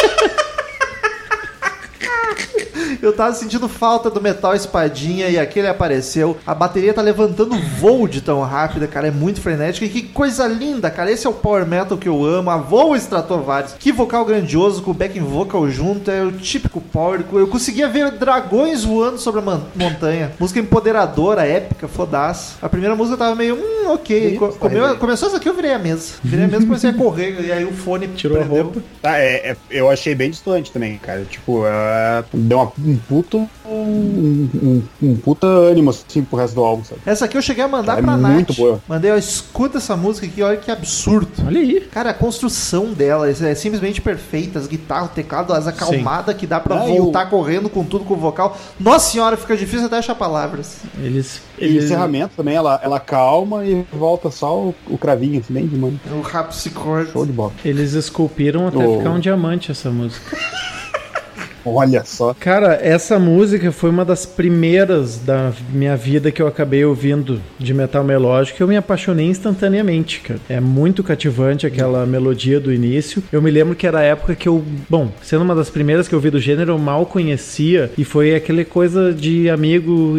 Eu tava sentindo falta do metal espadinha e aquele apareceu. A bateria tá levantando voo de tão rápida, cara. É muito frenética. E que coisa linda, cara. Esse é o power metal que eu amo. A Voo Stratovarius. Que vocal grandioso com o backing vocal junto. É o típico power. Eu conseguia ver dragões voando sobre a montanha. Música empoderadora, épica, fodaça. A primeira música tava meio, hum, ok. Co- comeu- começou essa aqui, eu virei a mesa. Virei a mesa e comecei a correr. E aí o fone Tirou a prendeu. roupa. Tá, é, é- eu achei bem distante também, cara. Tipo, é, deu uma- um puto. Um, um, um puta ânimo, assim, pro resto do álbum, sabe? Essa aqui eu cheguei a mandar É pra muito Nath. boa. Mandei, ó, escuta essa música aqui, olha que absurdo. Olha aí. Cara, a construção dela é simplesmente perfeita. As guitarras, o teclado, as acalmadas que dá pra Ah, e voltar correndo com tudo com o vocal. Nossa senhora, fica difícil até achar palavras. Eles. E o eles encerramento também, ela, ela calma e volta só o, o cravinho, assim, bem de mano. O Rapsichord. Show de bola. eles esculpiram até Oh. ficar um diamante essa música. Olha só. Cara, essa música foi uma das primeiras da minha vida que eu acabei ouvindo de metal melódico e eu me apaixonei instantaneamente, cara. É muito cativante aquela melodia do início. Eu me lembro que era a época que eu, bom, sendo uma das primeiras que eu vi do gênero, eu mal conhecia e foi aquele coisa de amigo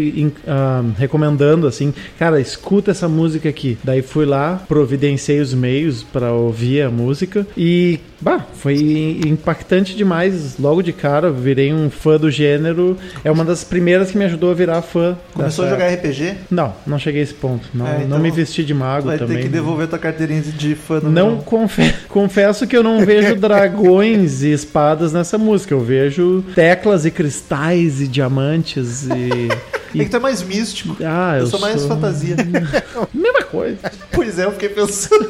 ah, recomendando assim, cara, escuta essa música aqui. Daí fui lá, providenciei os meios pra ouvir a música e, bah, foi impactante demais. Logo de cara, virei um fã do gênero. É uma das primeiras que me ajudou a virar fã. Começou a dessa- jogar RPG? Não, não cheguei a esse ponto. Não, É, então não me vesti de mago Vai também. ter que devolver tua carteirinha de fã no Não confe- confesso que eu não vejo dragões e espadas nessa música. Eu vejo teclas e cristais e diamantes e. É que tu é mais místico. Ah, eu, eu sou mais sou- fantasia. Mesma coisa. pois é, eu fiquei pensando.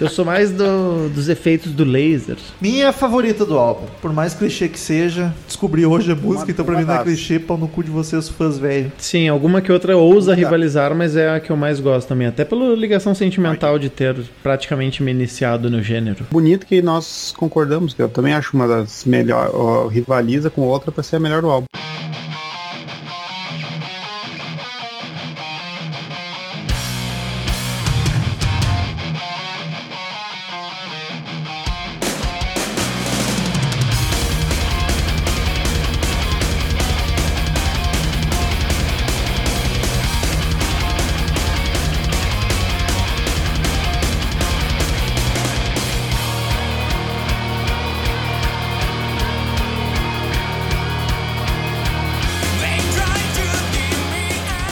Eu sou mais do- dos efeitos do laser. Minha favorita do álbum. Por mais clichê que seja, descobri hoje a música, então pra mim não é uma clichê, pau no cu de vocês, fãs velho. Sim, alguma que outra ousa rivalizar, mas é a que eu mais gosto também. Até pela ligação sentimental de ter praticamente me iniciado no gênero. Bonito que nós concordamos, que eu também acho uma das melhores. Rivaliza com outra pra ser a melhor do álbum.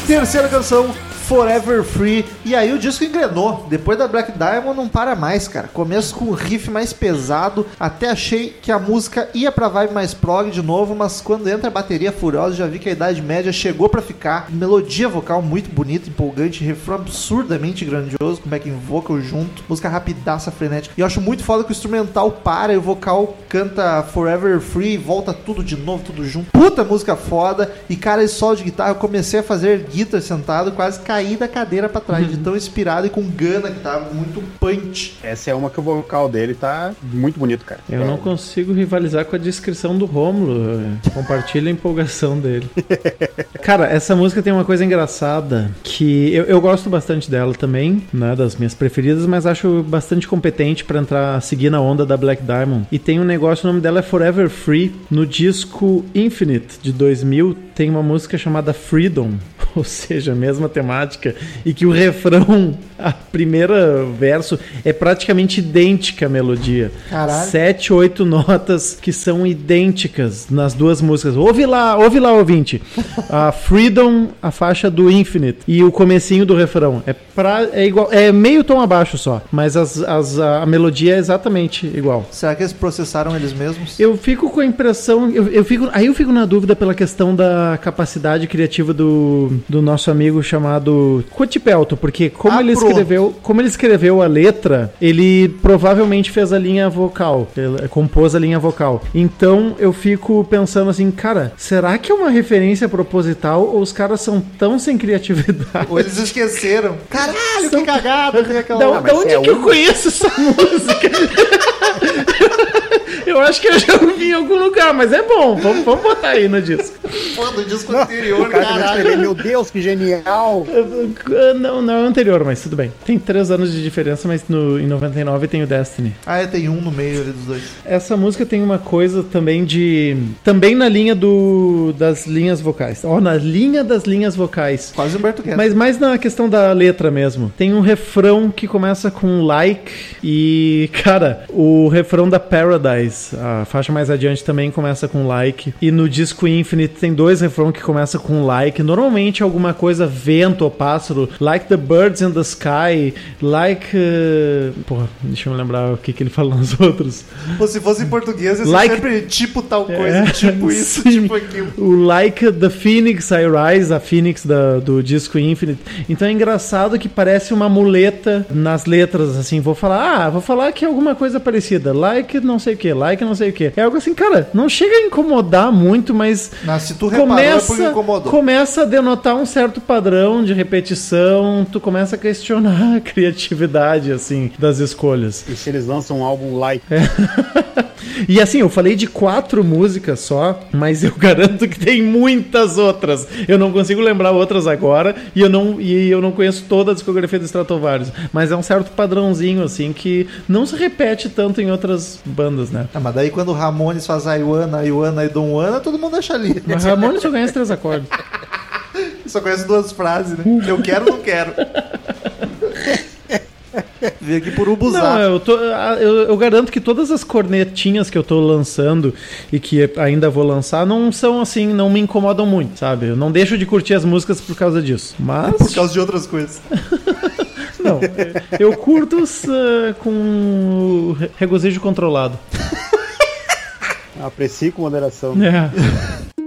Terceira canção, Forever Free. E aí o disco engrenou. Depois da Black Diamond não para mais, cara. Começo com um riff mais pesado. Até achei que a música ia pra vibe mais prog de novo, mas quando entra a bateria furiosa, já vi que a idade média chegou pra ficar. Melodia vocal muito bonita, empolgante, refrão absurdamente grandioso, com backing vocal junto. Música rapidaça, frenética. E eu acho muito foda que o instrumental para e o vocal canta Forever Free, volta tudo de novo, tudo junto. Puta música foda. E cara, esse solo de guitarra, eu comecei a fazer guitar sentado, quase caí da cadeira pra trás, de tão inspirado e com gana que tava, muito punch. Essa é uma que o vocal dele tá muito bonito, cara. Eu não consigo rivalizar com a descrição do Rômulo. Compartilha a empolgação dele. Cara, essa música tem uma coisa engraçada que eu, eu gosto bastante dela também, né? Das minhas preferidas, mas acho bastante competente pra entrar, seguir na onda da Black Diamond. E tem um negócio, o nome dela é Forever Free. No disco Infinite de 2000 tem uma música chamada Freedom, ou seja, a mesma temática, e que o refrão, a primeira verso, é praticamente idêntica à melodia. Caralho. Sete, oito notas que são idênticas nas duas músicas. Ouve lá, ouve lá, ouvinte. A Freedom, a faixa do Infinite e o comecinho do refrão. É, pra, é igual, é meio tom abaixo só, mas as, as- a, a melodia é exatamente igual. Será que eles processaram eles mesmos? Eu fico com a impressão, eu, eu fico, aí eu fico na dúvida pela questão da capacidade criativa do, do nosso amigo chamado Cotipelto, porque como Ah, ele pronto. escreveu, como ele escreveu a letra, ele provavelmente fez a linha vocal, ele compôs a linha vocal. Então eu fico pensando assim, cara, será que é uma referência proposital ou os caras são tão sem criatividade? Ou eles esqueceram? Caralho, que cagada! Da, Ah, da onde é que eu um- conheço essa música? Eu acho que eu já ouvi em algum lugar, mas é bom. Vamos, vamos botar aí no disco. Pô, do disco anterior, caralho. meu Deus, que genial! Não, não é o anterior, mas tudo bem. Tem três anos de diferença, mas no, em 99 tem o Destiny. Ah, é, tem um no meio ali dos dois. Essa música tem uma coisa também de. Também na linha do das linhas vocais. Ó, na linha das linhas vocais. Quase Humberto Guedes. Mas mais na questão da letra mesmo. Tem um refrão que começa com like e, cara, o refrão da Paradise, a faixa mais adiante também começa com like. E no disco Infinite tem dois refrões que começam com like. Normalmente alguma coisa vento ou pássaro, like the birds in the sky, like, uh... porra, deixa eu me lembrar o que que ele fala nos outros. Pô, se fosse em português, ia Like- sempre tipo tal coisa, É, tipo isso, sim. tipo aquilo. O Like the Phoenix I Rise, a Phoenix da- do disco Infinite. Então é engraçado que parece uma muleta nas letras, assim. Vou falar, ah, vou falar que é alguma coisa parecida. Like não sei o que, like não sei o que. É algo assim, cara, não chega a incomodar muito, mas Mas se tu reparou, é começa, incomodou. começa a denotar um certo padrão de repetição. Tu começa a questionar a criatividade, assim, das escolhas. E se eles lançam um álbum like? E assim, eu falei de quatro músicas só, mas eu garanto que tem muitas outras. Eu não consigo lembrar outras agora e eu não, e eu não conheço toda a discografia do Stratovarius. Mas é um certo padrãozinho, assim, que não se repete tanto em outras bandas, né? Ah, mas daí quando o Ramones faz a Iwana, Iwana e Dom Ana, todo mundo acha ali. Mas Ramones só conhece três acordes. Só conhece duas frases, né? Eu quero, não quero. Vim aqui por Não, Ubuzar. eu, tô, eu, eu garanto que todas as cornetinhas que eu tô lançando e que ainda vou lançar não são assim, não me incomodam muito, sabe? Eu não deixo de curtir as músicas por causa disso. Mas. Por causa de outras coisas. Não, eu curto uh, com re- regozijo controlado. Aprecie com moderação. É.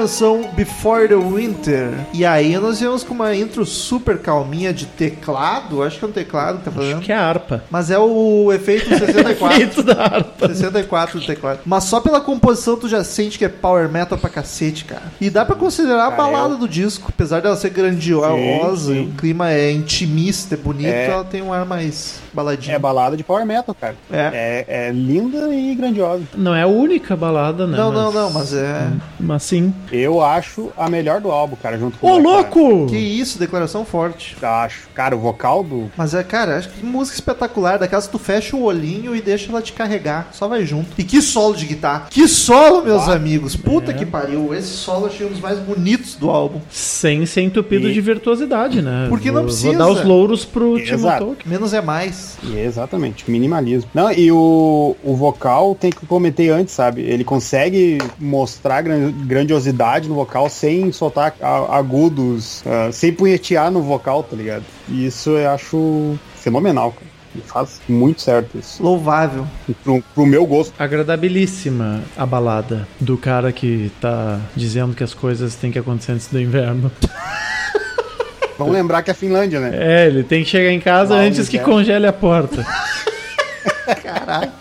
canção, Before the Winter. E aí nós viemos com uma intro super calminha de teclado. Acho que é um teclado que tá fazendo. Que é a harpa. Mas é o efeito 64. Feito da harpa. 64 do teclado. Mas só pela composição tu já sente que é power metal pra cacete, cara. E dá pra considerar a Cara, balada eu- do disco. Apesar dela ser grandiosa, Sim, e sim. o clima é intimista, é bonito, É. ela tem um ar mais baladinho. É balada de power metal, cara. É. É, é linda e grandiosa. Não é a única balada, né? Não, não, não, mas é. Mas sim. Eu acho a melhor do álbum, cara, junto com Ô, o Black louco! Que isso, declaração forte. Sabbath. Acho. Cara, o vocal do. Mas é, cara, acho que música espetacular. Daquelas que tu fecha o olhinho e deixa ela te carregar. Só vai junto. E que solo de guitarra. Que solo, meus amigos. Puta que pariu. Esse solo eu achei um dos mais bonitos do álbum. Sem ser entupido E- de virtuosidade, né? Porque não Vou- precisa. Vou dar os louros pro Timo. Tolkien. Menos é mais. E Exatamente, minimalismo. Não, e o, o vocal tem que comentei antes, sabe? Ele consegue mostrar gran- grandiosidade no vocal sem soltar agudos, ah, sem punhetear no vocal, tá ligado? E isso eu acho fenomenal, cara. Faz muito certo isso. Louvável. Pro, pro meu gosto. Agradabilíssima a balada do cara que tá dizendo que as coisas têm que acontecer antes do inverno. Vamos lembrar que é Finlândia, né? É, ele tem que chegar em casa Lá, antes que congele a porta. Caralho.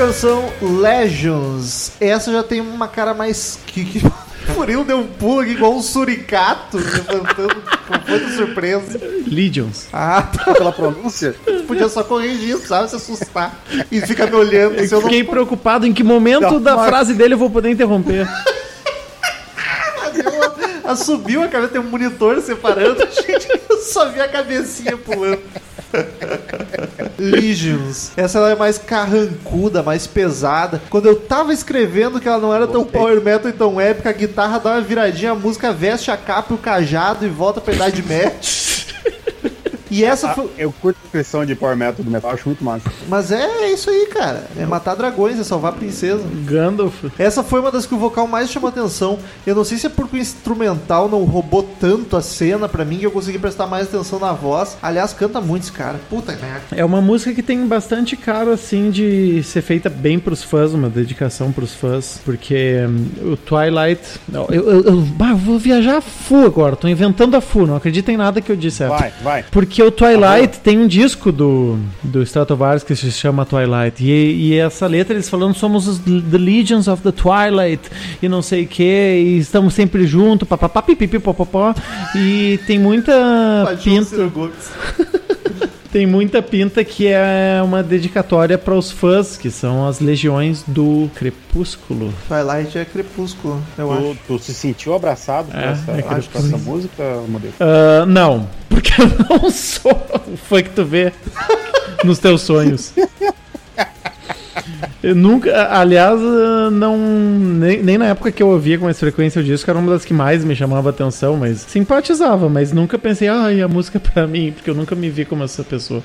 Canção, Legends. Essa já tem uma cara mais. Que, que... Murilo deu um pulo aqui igual um suricato, levantando com muita surpresa. Legions. Ah, tá. Pela pronúncia. Podia só corrigir, sabe? Se assustar. E fica me olhando. Eu não Fiquei preocupado em que momento Não, da mas- frase dele eu vou poder interromper. Subiu a cabeça, tem um monitor separando, gente, eu só vi a cabecinha pulando. Legions. Essa ela é mais carrancuda, mais pesada. Quando eu tava escrevendo que ela não era tão power metal e tão épica, a guitarra dá uma viradinha, a música veste a capa e o cajado e volta pra idade média. E essa Ah, foi. eu curto a expressão de power metal do metal, acho muito massa. Mas é isso aí, cara. É matar dragões, é salvar a princesa. Gandalf. Essa foi uma das que o vocal mais chamou atenção. Eu não sei se é porque o instrumental não roubou tanto a cena pra mim que eu consegui prestar mais atenção na voz. Aliás, canta muito esse cara. Puta merda. É uma música que tem bastante cara, assim, de ser feita bem pros fãs, uma dedicação pros fãs, porque hum, o Twilight... Eu, eu, eu- eu vou viajar a full agora, tô inventando a full, não acredita em nada que eu disse. Eva. Vai, vai. Porque o Twilight tem um disco do, do Stratovarius que se chama Twilight. E, e essa letra eles falando somos os The Legions of the Twilight e não sei o que, e estamos sempre juntos, papapá, pipipi, popopó. E tem muita pinta. Tem muita pinta que é uma dedicatória para os fãs, que são as legiões do Crepúsculo. Twilight é crepúsculo, eu acho. Tu, tu se sentiu abraçado por É, essa, é essa música, Modelo? Ah, não, porque eu não sou o fã que tu vê nos teus sonhos. Eu nunca, aliás, ah, não nem, nem na época que eu ouvia com mais frequência o disco era uma das que mais me chamava atenção, mas simpatizava, mas nunca pensei, ai, a música é pra mim, porque eu nunca me vi como essa pessoa.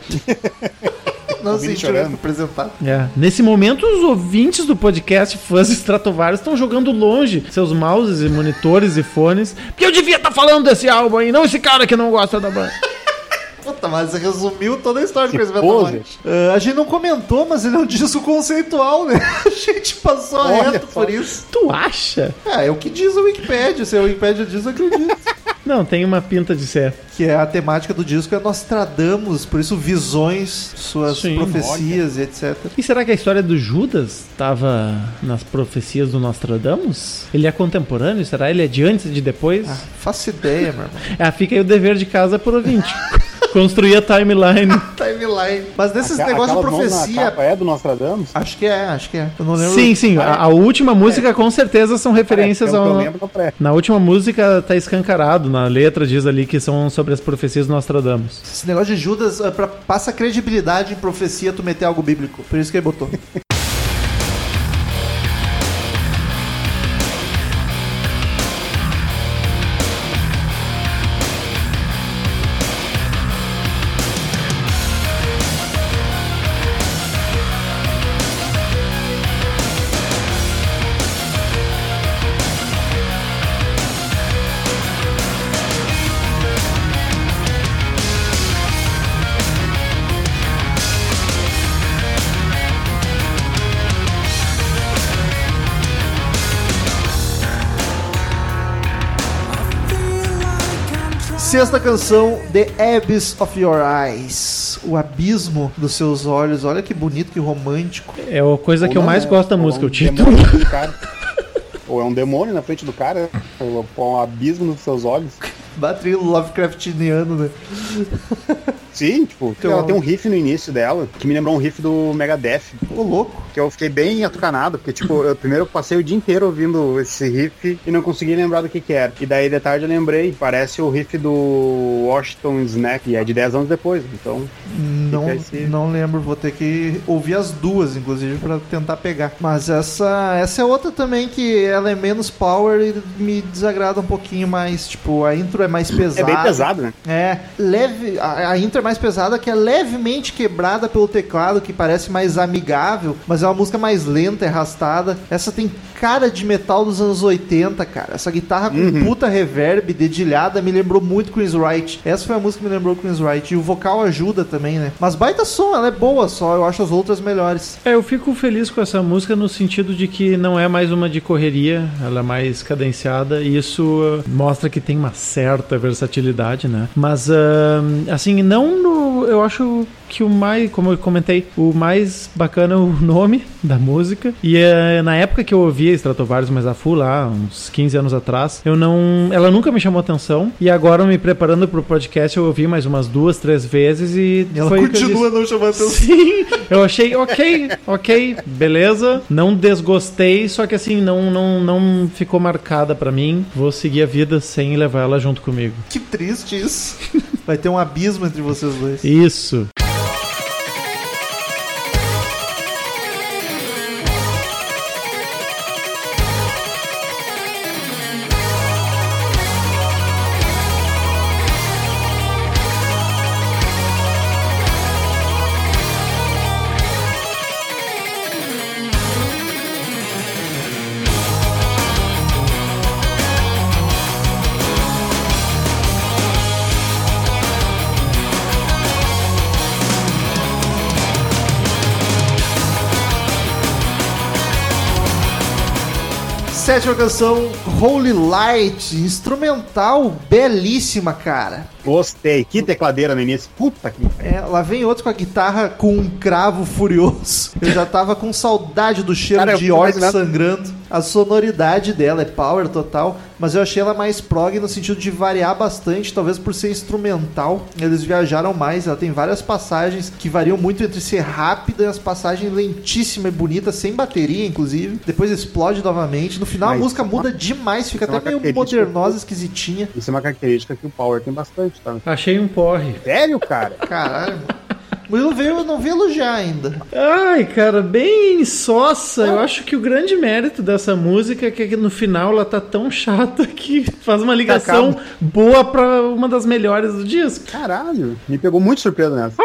Não senti chorando. representado. É. Nesse momento, os ouvintes do podcast Fãs Stratovarius estão jogando longe seus mouses e monitores e fones, porque eu devia estar falando desse álbum aí, não esse cara que não gosta da banda. Puta, mas você resumiu toda a história do Que Crazy Metal. Ah, a gente não comentou, mas ele é um disco conceitual, né? A gente passou Olha reto só. por isso. Tu acha? É, é o que diz o Wikipedia. Se o Wikipedia diz, eu acredito. Não, tem uma pinta de ser. que é a temática do disco é Nostradamus, por isso visões, suas Sim, profecias e etc. E será que a história do Judas estava nas profecias do Nostradamus? Ele é contemporâneo? Será ele é de antes e de depois? Ah, faço ideia, meu irmão. Ah, fica aí o dever de casa por ouvinte. Construir a timeline. Timeline. Mas desses Aquela- negócios de profecia. capa é do Nostradamus? Acho que é, acho que é. Eu não lembro. Sim, sim. A, a última música com certeza são referências é, que eu ao. lembro. Na última música tá escancarado, na letra diz ali que são sobre as profecias do Nostradamus. Esse negócio de Judas é pra, passa credibilidade em profecia tu meter algo bíblico. Por isso que ele botou. Sexta canção, The Abyss of Your Eyes. O abismo dos seus olhos. Olha que bonito, que romântico. É a coisa que eu Ou mais né? gosto da Ou música, é um o título. demônio na frente do cara. Ou é um demônio na frente do cara, ou um abismo nos seus olhos. Bateu Lovecraftiano, né? Sim, tipo, Então- ela tem um riff no início dela, que me lembrou um riff do Megadeth, Ô, louco. que eu fiquei bem atucanado, porque, tipo, eu primeiro passei o dia inteiro ouvindo esse riff e não consegui lembrar do que que era. E daí, de tarde, eu lembrei, parece o riff do Washington Snack, e é de 10 anos depois, então... Não, esse- não lembro, vou ter que ouvir as duas, inclusive, pra tentar pegar. Mas essa, essa é outra também que ela é menos power e me desagrada um pouquinho mais. Tipo, a intro é mais É pesada. bem pesado, né? É, leve. A, a intro é mais pesada, que é levemente quebrada pelo teclado, que parece mais amigável, mas é uma música mais lenta arrastada. Essa tem cara de metal dos anos 80, cara. Essa guitarra com Uhum. puta reverb, dedilhada, me lembrou muito Chris Wright. Essa foi a música que me lembrou Chris Wright. E o vocal ajuda também, né? Mas baita som, ela é boa só. Eu acho as outras melhores. É, eu fico feliz com essa música no sentido de que não é mais uma de correria, ela é mais cadenciada e isso uh, mostra que tem uma certa versatilidade, né? Mas, ah, assim, não no, eu acho que o mais, como eu comentei, o mais bacana é o nome da música. E eh, na época que eu ouvia Stratovarius mais a full, lá, uns 15 anos atrás, eu não. Ela nunca me chamou atenção. E agora, me preparando pro podcast, eu ouvi mais umas duas, três vezes e. Ela foi continua não chamando atenção. Sim, eu achei ok, ok, beleza. Não desgostei, só que assim, não, não, não ficou marcada pra mim. Vou seguir a vida sem levar ela junto comigo. Que triste isso. Vai ter um abismo entre vocês dois. Isso. Sétima canção, Holy Light, instrumental belíssima, cara. Gostei. Que tecladeira no início. Puta que... É, lá vem outro com a guitarra com um cravo furioso. Eu já tava com saudade do cheiro Cara, de orc sangrando. A sonoridade dela é power total, mas eu achei ela mais prog no sentido de variar bastante, talvez por ser instrumental. Eles viajaram mais, ela tem várias passagens que variam muito entre ser rápida e as passagens lentíssima e bonita, sem bateria, inclusive. Depois explode novamente. No final a Mas música isso é muda demais, fica é até meio modernosa, esquisitinha. Isso é uma característica que o Power tem bastante, tá? Achei um porre. Sério, cara? Caralho. O Murilo veio, não veio elogiar ainda. Ai, cara, bem sossa. Eu acho que o grande mérito dessa música é que no final ela tá tão chata que faz uma ligação Acaba. boa pra uma das melhores do disco. Caralho. Me pegou muito surpresa nessa.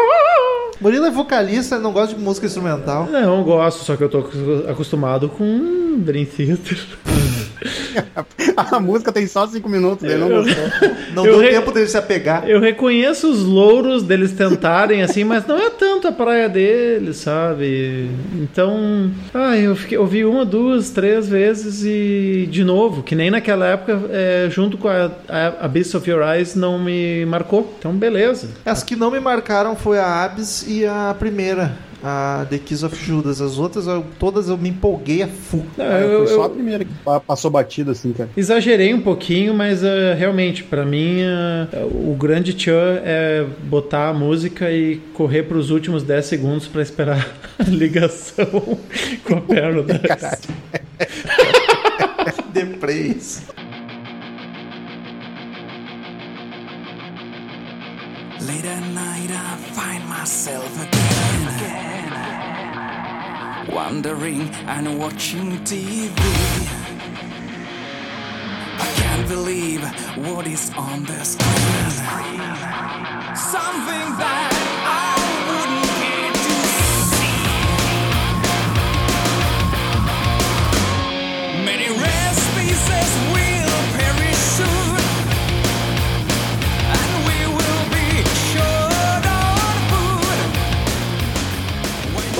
Murilo é vocalista, não gosta de música instrumental. Não, eu gosto, só que eu tô acostumado com Dream Theater. A música tem só 5 minutos, ele não gostou. Não Eu deu re- tempo dele se apegar. Eu reconheço os louros deles tentarem, assim, mas não é tanto a praia deles, sabe? Então, ah, eu fiquei, ouvi uma, duas, três vezes e de novo, que nem naquela época, é, junto com a, a Abyss of Your Eyes, não me marcou. Então, beleza. As que não me marcaram foi a Abyss e a primeira, a The Kiss of Judas. As outras, eu- todas eu me empolguei a full. Não, Ah, eu- foi só eu- a primeira que pa- passou batida, assim, cara. Exagerei um pouquinho, mas ah, realmente, pra mim, ah, o grande tchan é botar a música e correr pros últimos 10 segundos pra esperar a ligação com a Paradise. Depreis. Late at night, I find myself again, wandering and watching TV. I can't believe what is on the screen. Something that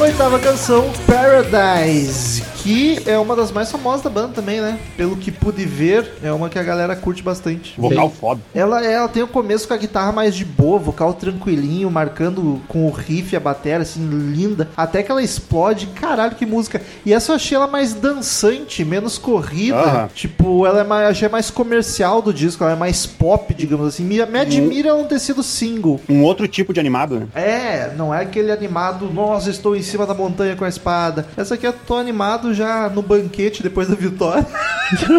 Oitava canção, Paradise, que é uma das mais famosas da banda também, né? Pelo que pude ver, é uma que a galera curte bastante. Vocal foda. Ela, ela tem o começo com a guitarra mais de boa, vocal tranquilinho, marcando com o riff e a bateria, assim, linda. Até que ela explode. Caralho, que música. E essa eu achei ela mais dançante, menos corrida. Aham. Tipo, ela é mais, achei mais comercial do disco, ela é mais pop, digamos assim. Me, me admira ela não ter sido single. Um outro tipo de animado, né? É, não é aquele animado, nossa, estou em cima da montanha com a espada. Essa aqui eu tô animado já no banquete depois da vitória.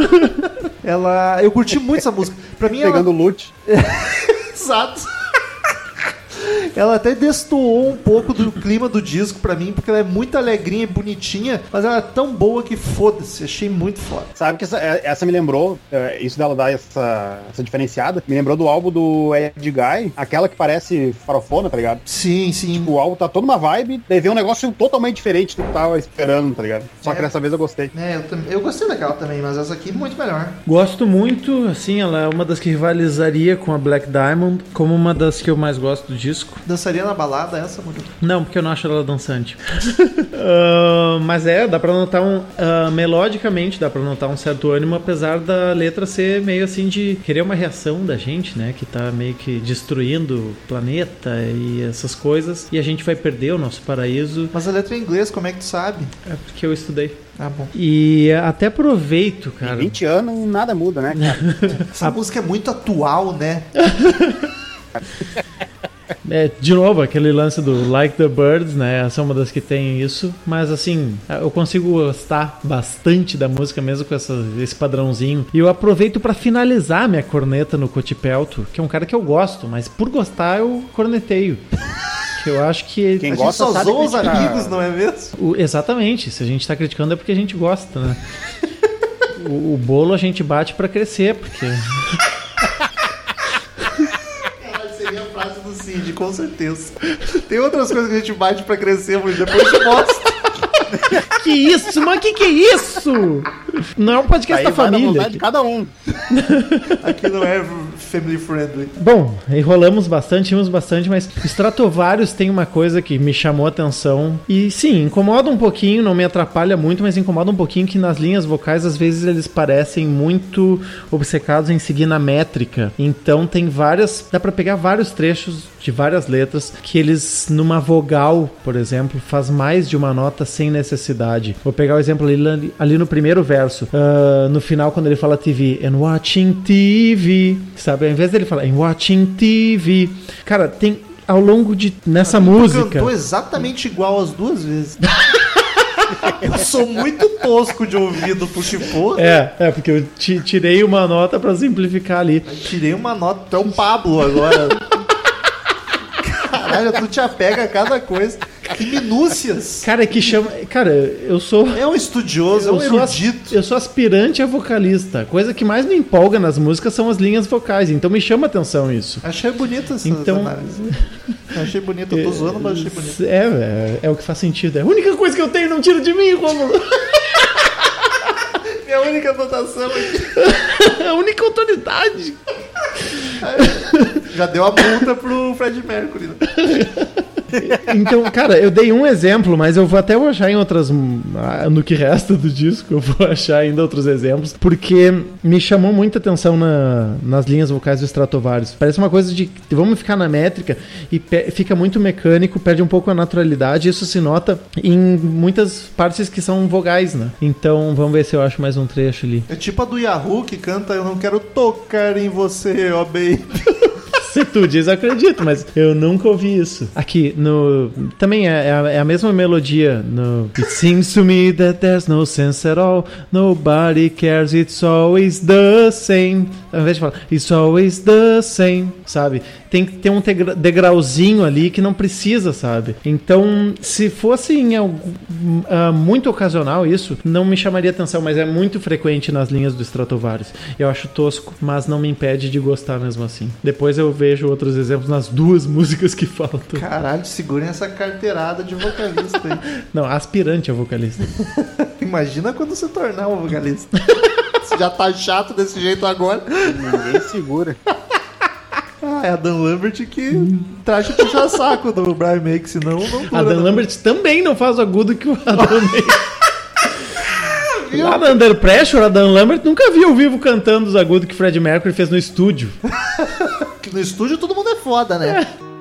ela. Eu curti muito essa música. Pra mim, ela. Pegando loot. Exato. Ela até destoou um pouco do clima do disco pra mim, porque ela é muito alegrinha e bonitinha, mas ela é tão boa que foda-se. Achei muito foda. Sabe que essa, é- essa me lembrou, é, isso dela dar essa, essa diferenciada, me lembrou do álbum do Ed Guy, aquela que parece farofona, tá ligado? Sim, sim. O álbum tá toda uma vibe, daí vem um negócio totalmente diferente do que eu tava esperando, tá ligado? Só que É. dessa vez eu gostei. É, eu, eu gostei daquela também, mas essa aqui muito melhor. Gosto muito, assim, ela é uma das que rivalizaria com a Black Diamond, como uma das que eu mais gosto do disco. Dançaria na balada essa, Murilo? Não, porque eu não acho ela dançante. Ah, mas é, dá pra notar um. ah, melodicamente, dá pra notar um certo ânimo, apesar da letra ser meio assim de querer uma reação da gente, né? Que tá meio que destruindo o planeta e essas coisas. E a gente vai perder o nosso paraíso. Mas a letra é em inglês, como é que tu sabe? É porque eu estudei. Ah, bom. E até aproveito, Em cara. 20 anos nada muda, né, cara? Essa música é muito atual, né? É, de novo, aquele lance do Like the Birds, né? Essa é uma das que tem isso. Mas assim, eu consigo gostar bastante da música mesmo com essa- esse padrãozinho. E eu aproveito pra finalizar minha corneta no Cotipelto, que é um cara que eu gosto, mas por gostar eu corneteio. Eu acho que. Quem a gente gosta só sabe zoa os amigos, não é mesmo? O- exatamente, se a gente tá criticando é porque a gente gosta, né? o, o bolo a gente bate pra crescer, porque. Caralho, seria a com certeza. Tem outras coisas que a gente bate pra crescer, mas depois te mostra. que isso? Mas que que é isso? Não é um podcast Aí da vai família. vontade de cada um. Aqui não é family friendly. Bom, enrolamos bastante, rimos bastante, mas Stratovarius tem uma coisa que me chamou a atenção. E sim, incomoda um pouquinho, não me atrapalha muito, mas incomoda um pouquinho que nas linhas vocais, às vezes, eles parecem muito obcecados em seguir na métrica. Então tem várias. Dá pra pegar vários trechos de várias letras que eles, numa vogal, por exemplo, faz mais de uma nota sem necessidade. Vou pegar o exemplo ali, ali no primeiro verso. ah, no final, quando ele fala TV, and watching TV, sabe? Ao invés dele falar and watching TV, cara, tem ao longo de nessa Tu música. cantou exatamente igual as duas vezes. Eu sou muito tosco de ouvido, porque, pô, É, é, porque eu ti- tirei uma nota pra simplificar ali. tirei uma nota. Tu é um Pablo agora. Caralho, tu te apega a cada coisa. Que minúcias. Cara, é que chama. Cara, eu sou. É um estudioso, é um Eu sou, erudito. eu sou aspirante a vocalista. A coisa que mais me empolga nas músicas são as linhas vocais. Então me chama atenção isso. Achei bonita essa Então- análise. Achei bonito, eu tô zoando, mas achei bonito. É, é, é o que faz sentido. É a única coisa que eu tenho, não tira de mim, Romulo. Minha única anotação aqui. É a única autoridade. Já deu a multa pro Fred Mercury. né? Então, cara, eu dei um exemplo, mas eu vou até achar em outras. ah, No que resta do disco, eu vou achar ainda outros exemplos, porque me chamou muita atenção na- nas linhas vocais do Stratovarius. Parece uma coisa de vamos ficar na métrica e fica muito mecânico, perde um pouco a naturalidade. Isso se nota em muitas partes que são vogais, né? Então, vamos ver se eu acho mais um trecho ali. É tipo a do Yahoo que canta Eu não quero tocar em você, ó baby. Se tu diz, eu acredito, mas eu nunca ouvi isso. Aqui, no. Também é, é a, é a mesma melodia. No. It seems to me that there's no sense at all. Nobody cares, it's always the same. Ao invés de falar, it's always the same, sabe? Tem que ter um degrauzinho ali que não precisa, sabe? Então, se fosse em algum, ah, muito ocasional isso, não me chamaria atenção, mas é muito frequente nas linhas do Stratovarius. Eu acho tosco, mas não me impede de gostar mesmo assim. Depois eu vejo outros exemplos nas duas músicas que faltam. Caralho, segurem essa carteirada de vocalista aí. Não, aspirante a vocalista. Imagina quando você tornar um vocalista. Você já tá chato desse jeito agora. Ninguém segura. Ah, é a Dan Lambert que traz de puxar saco do Brian May, que senão não dura, A Dan né? Lambert também não faz o agudo que o Adam May. Lá na Under Pressure, a Dan Lambert nunca viu ao vivo cantando os agudos que Fred Mercury fez no estúdio. No estúdio todo mundo é foda, né? I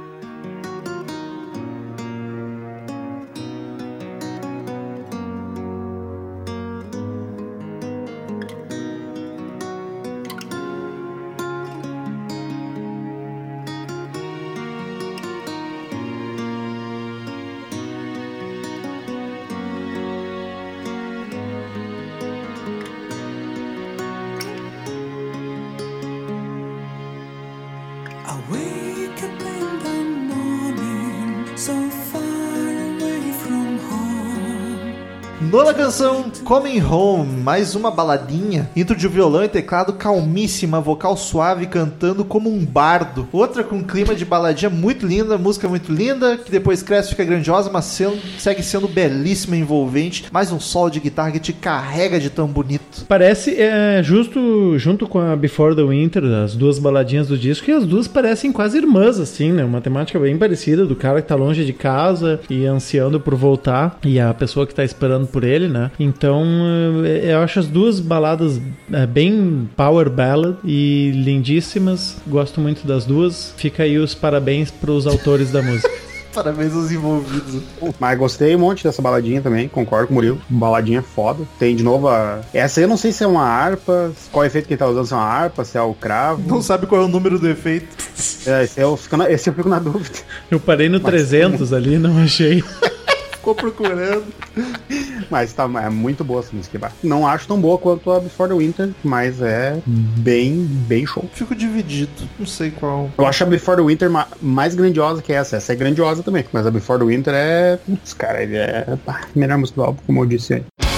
Canção, Coming Home, mais uma baladinha, intro de violão e teclado calmíssima, vocal suave cantando como um bardo. Outra com clima de baladinha muito linda, música muito linda, que depois cresce fica grandiosa, mas sendo- segue sendo belíssima e envolvente. Mais um solo de guitarra que te carrega de tão bonito. Parece, é, justo junto com a Before the Winter, as duas baladinhas do disco, e as duas parecem quase irmãs, assim, né? Uma temática bem parecida do cara que tá longe de casa e ansiando por voltar, e a pessoa que tá esperando por ele, né? Então, eh, eu acho as duas baladas eh, bem power ballad e lindíssimas. Gosto muito das duas. Fica aí os parabéns pros autores da música. Parabéns aos envolvidos. Mas gostei um monte dessa baladinha também, concordo com o Murilo. Baladinha foda. Tem de novo a. Essa aí eu não sei se é uma harpa, qual efeito que ele tá usando, se é uma harpa, se é o cravo. Não sabe qual é o número do efeito. É, esse, eu fico na, esse eu fico na dúvida. Eu parei no 300 ali, não achei. Ficou procurando. Mas tá, é muito boa essa música. Não acho tão boa quanto a Before the Winter, mas é bem, bem show. Fico dividido. Não sei qual. Eu acho a Before the Winter ma- mais grandiosa que essa. Essa é grandiosa também. Mas a Before the Winter é. Putz, cara, ele é. pá, melhor música do álbum, como eu disse aí.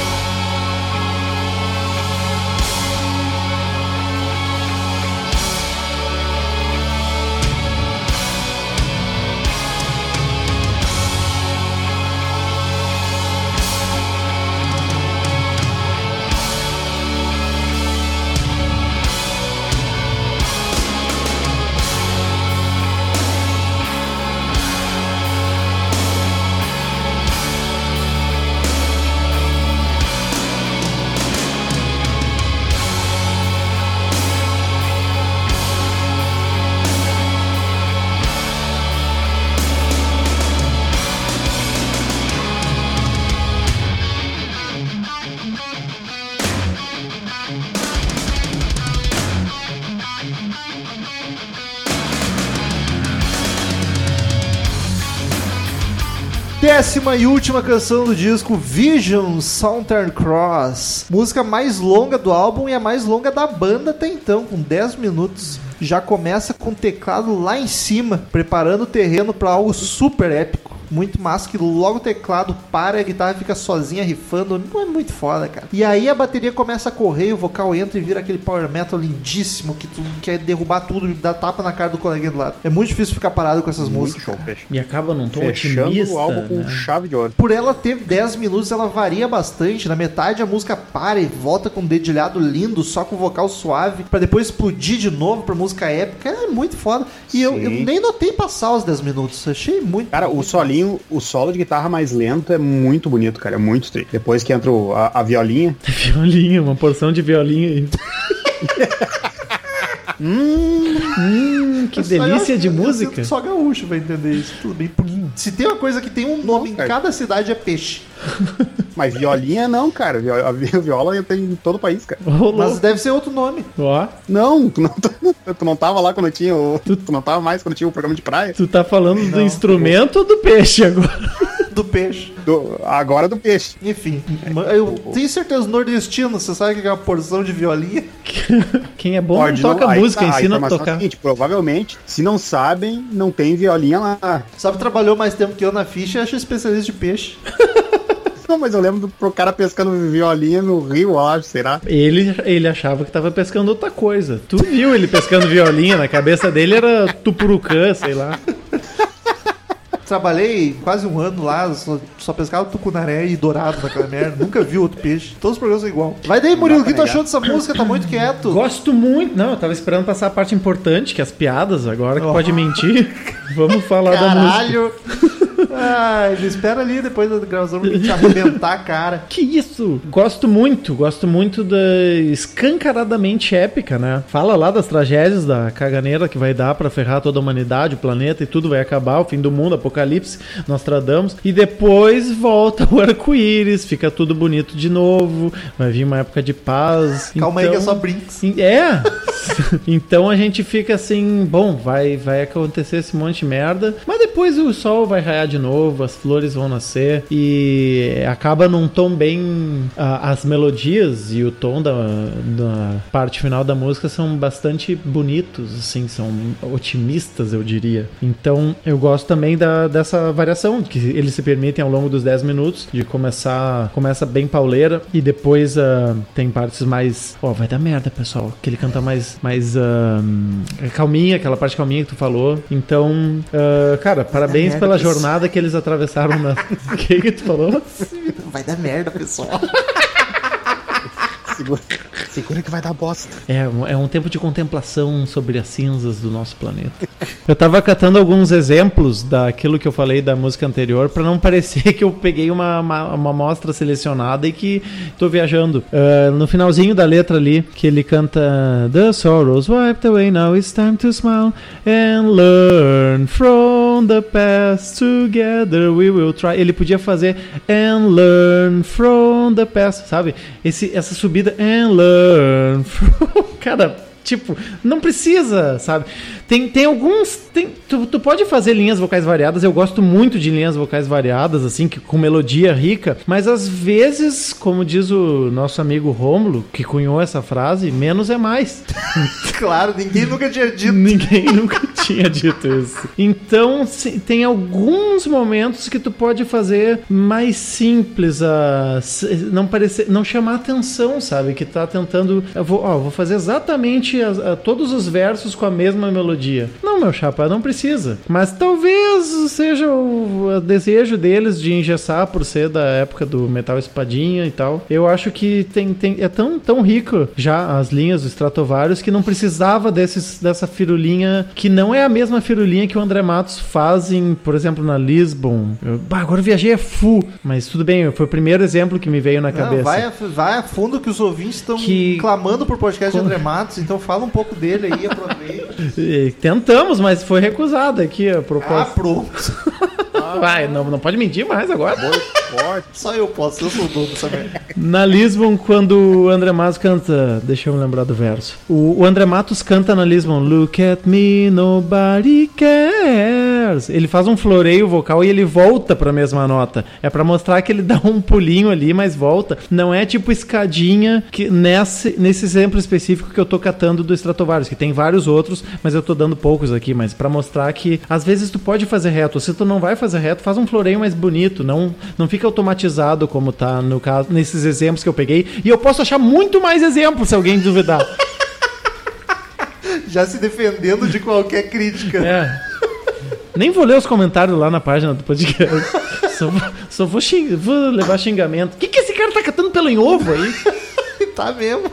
E última canção do disco, Vision Southern Cross. Música mais longa do álbum e a mais longa da banda até então, com 10 minutos. Já começa com o teclado lá em cima, preparando o terreno para algo super épico. Muito massa que logo o teclado para a guitarra fica sozinha rifando. Não é muito foda, cara. E aí a bateria começa a correr, o vocal entra e vira aquele power metal lindíssimo que tu quer derrubar tudo e dar tapa na cara do coleguinha do lado. É muito difícil ficar parado com essas Muito músicas. show. E acaba num tom Fechando otimista. o álbum com né? chave de ouro. Por ela ter 10 minutos, ela varia bastante. Na metade a música para e volta com um dedilhado lindo, só com vocal suave, pra depois explodir de novo pra música épica. É muito foda. E eu, eu nem notei passar os 10 minutos. Achei muito. Cara, o muito o solo de guitarra mais lento é muito bonito, cara. É muito tri. Depois que entra a, a violinha. Violinho, uma porção de violinho aí. hum, que Só eu- delícia de música. Só gaúcho vai entender isso. Tudo bem. Se tem uma coisa que tem um nome em cara. cada cidade é peixe. Mas violinha não, cara. Vi- A vi- viola tem em todo o país, cara. Rolou. Mas deve ser outro nome. Ó, Não, tu não, tu não tava lá quando tinha o. Tu não tava mais quando tinha o programa de praia. tu tá falando do instrumento ou do peixe agora? Do peixe. Do- agora do peixe. Enfim, eu tenho certeza, nordestino, você sabe o que é uma porção de violinha? Quem é bom Pode não toca aí música, tá, ensina a informação é tocar. seguinte, provavelmente, se não sabem, não tem violinha lá. Sabe, trabalhou mais tempo que eu na ficha e acha especialista de peixe. Não, mas eu lembro do pro cara pescando violinha no rio, acho, será? Ele, ele achava que tava pescando outra coisa. Tu viu ele pescando violinha, na cabeça dele era tupurucã, sei lá. Trabalhei quase um ano lá, só, só pescava tucunaré e dourado naquela merda. Nunca vi outro peixe. Todos os programas são igual. Vai daí, Murilo, o que tu achou dessa música? Tá muito quieto. Gosto muito. Não, eu tava esperando passar a parte importante, que é as piadas, agora que Oh. pode mentir. Vamos falar da música. Caralho! Ah, espera ali depois da gravação pra te arrebentar a cara. Que isso? Gosto muito, gosto muito da escancaradamente épica, né? Fala lá das tragédias da caganeira que vai dar pra ferrar toda a humanidade, o planeta e tudo vai acabar, o fim do mundo, apocalipse, Nostradamus. E depois volta o arco-íris, fica tudo bonito de novo, vai vir uma época de paz. Calma aí que é Então- só brinks. É! então a gente fica assim, bom, vai, vai acontecer esse monte de merda, mas depois o sol vai raiar de novo, as flores vão nascer e acaba num tom bem. as melodias e o tom da, da parte final da música são bastante bonitos, assim, são otimistas, eu diria. Então eu gosto também da, dessa variação que eles se permitem ao longo dos 10 minutos de começar. Começa bem pauleira e depois ah, tem partes mais. Ó, vai dar merda, pessoal. Que ele canta mais. mais ah, calminha, aquela parte calminha que tu falou. Então, ah, cara, parabéns pela jornada que eles atravessaram na. O que que tu falou? Vai dar merda, pessoal. Segura, segura que vai dar bosta. É, um- é um tempo de contemplação sobre as cinzas do nosso planeta. Eu tava catando alguns exemplos daquilo que eu falei da música anterior pra não parecer que eu peguei uma, uma, uma amostra selecionada e que tô viajando. Ah, no finalzinho da letra ali, que ele canta The sorrows wiped away, now it's time to smile and learn from the past. Together we will try. Ele podia fazer and learn from the past, sabe? Esse, essa subida and learn from. Cara, tipo, não precisa, sabe? Tem, tem alguns. Tem, tu, tu pode fazer linhas vocais variadas. Eu gosto muito de linhas vocais variadas, assim, que, com melodia rica. Mas às vezes, como diz o nosso amigo Rômulo, que cunhou essa frase, menos é mais. claro, ninguém nunca tinha dito. Ninguém nunca tinha dito isso. Então, tem alguns momentos que tu pode fazer mais simples, a não parecer, não chamar atenção, sabe? Que tá tentando, eu vou, ó, vou fazer exatamente as- a- todos os versos com a mesma melodia. Não, meu chapa, não precisa. Mas talvez seja o, o desejo deles de engessar por ser da época do metal espadinha e tal. Eu acho que tem, tem é tão, tão rico já as linhas do Stratovarius que não precisava desses, dessa firulinha que não é a mesma firulinha que o André Matos faz em, por exemplo, na Lisbon. Eu, bah, agora eu viajei a full, mas tudo bem, foi o primeiro exemplo que me veio na Não, cabeça. vai, a, vai a fundo que os ouvintes estão Que- clamando por podcast Com- de André Matos, então fala um pouco dele aí, aproveita. Tentamos, mas foi recusado aqui a ah, proposta. pronto. vai, não, não pode mentir mais agora. Forte. Só eu posso, eu sou o dono dessa merda. Na Lisbon, quando o André Matos canta. Deixa eu me lembrar do verso. O, o André Matos canta na Lisbon. Look at me, nobody cares. Ele faz um floreio vocal e ele volta pra mesma nota. É pra mostrar que ele dá um pulinho ali, mas volta. Não é tipo escadinha que nesse, nesse exemplo específico que eu tô catando do Stratovarius, que tem vários outros, mas eu tô dando poucos aqui. Mas pra mostrar que às vezes tu pode fazer reto. Se tu não vai fazer reto, faz um floreio mais bonito. Não, não fica automatizado como tá no caso, nesses exemplos que eu peguei. E eu posso achar muito mais exemplos se alguém duvidar. Já se defendendo de qualquer crítica. É. Nem vou ler os comentários lá na página do podcast. Só, vou- só vou, xing- vou levar xingamento. O que, que esse cara tá catando pelo em ovo aí? Tá mesmo.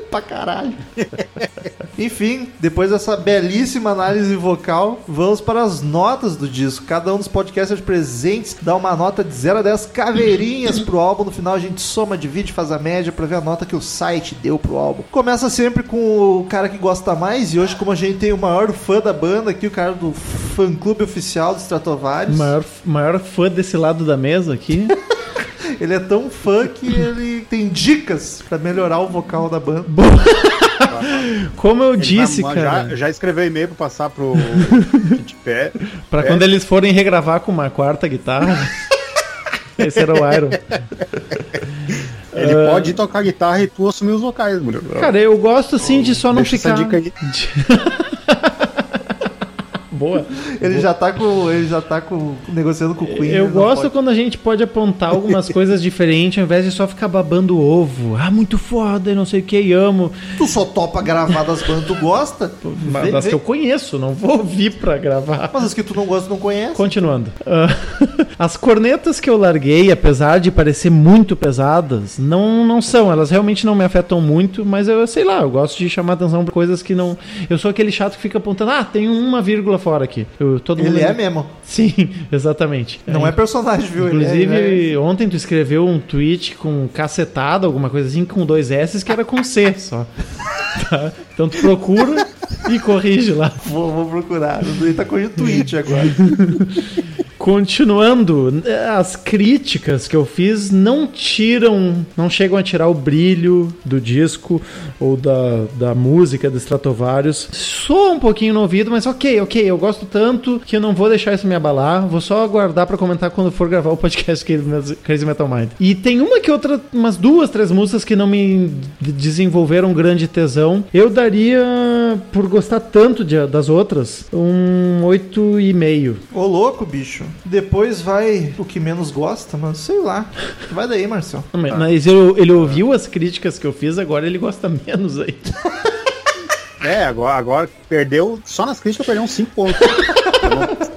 pra caralho. Enfim, depois dessa belíssima análise vocal, vamos para as notas do disco. Cada um dos podcasters presentes dá uma nota de 0 a 10 caveirinhas pro álbum. No final a gente soma, divide, faz a média pra ver a nota que o site deu pro álbum. Começa sempre com o cara que gosta mais, e hoje, como a gente tem o maior fã da banda aqui, o cara do fã clube oficial do Stratovarius. Maior, maior fã desse lado da mesa aqui. Ele é tão fã que ele tem dicas pra melhorar o vocal da banda. Como eu Ele disse, vai- cara. Já, já escreveu e-mail pra passar pro Kit Pé. Pra É. quando eles forem regravar com uma quarta guitarra. Esse era o Iron. Ele É. pode tocar guitarra e tu assumir os vocais, Murilo. Cara, eu gosto sim de só não Deixa essa ficar. dica aí. Boa. Ele já tá com. Ele já tá com. negociando com o Queen. Eu não gosto pode. quando a gente pode apontar algumas coisas diferentes ao invés de só ficar babando ovo. Ah, muito foda e não sei o que, amo. Tu só topa gravar das bandas que tu gosta? Mas Vê- das vê- que eu conheço, não vou ouvir pra gravar. Mas as que tu não gosta, não conhece. Continuando. Ah, as cornetas que eu larguei, apesar de parecer muito pesadas, não, não são. Elas realmente não me afetam muito, mas eu sei lá, eu gosto de chamar atenção pra coisas que não. Eu sou aquele chato que fica apontando, ah, tem uma vírgula fora aqui. Eu, todo Ele mundo... é mesmo. Sim, exatamente. Não é personagem, viu? É- Inclusive, ele é- ontem tu escreveu um tweet com cacetada, alguma coisa assim, com dois S, que era com C só. Tá? Então tu procura e corrige lá. Vou, vou procurar. Ele tá correndo tweet agora. Continuando, as críticas que eu fiz não tiram, não chegam a tirar o brilho do disco ou da, da música do Stratovarius. Soa um pouquinho no ouvido, mas ok, ok, eu gosto tanto que eu não vou deixar isso me abalar. Vou só aguardar pra comentar quando for gravar o podcast Crazy Metal Mind. E tem uma que outra, umas duas, três músicas que não me desenvolveram grande tesão. Eu daria, por gostar tanto de- das outras, um 8,5. Ô, louco, bicho. Depois vai o que menos gosta, mas sei lá. Vai daí, Marcelo. Mas mas ele, ele ouviu as críticas que eu fiz, agora ele gosta menos aí. É, agora, agora perdeu, só nas críticas perdeu uns 5 pontos.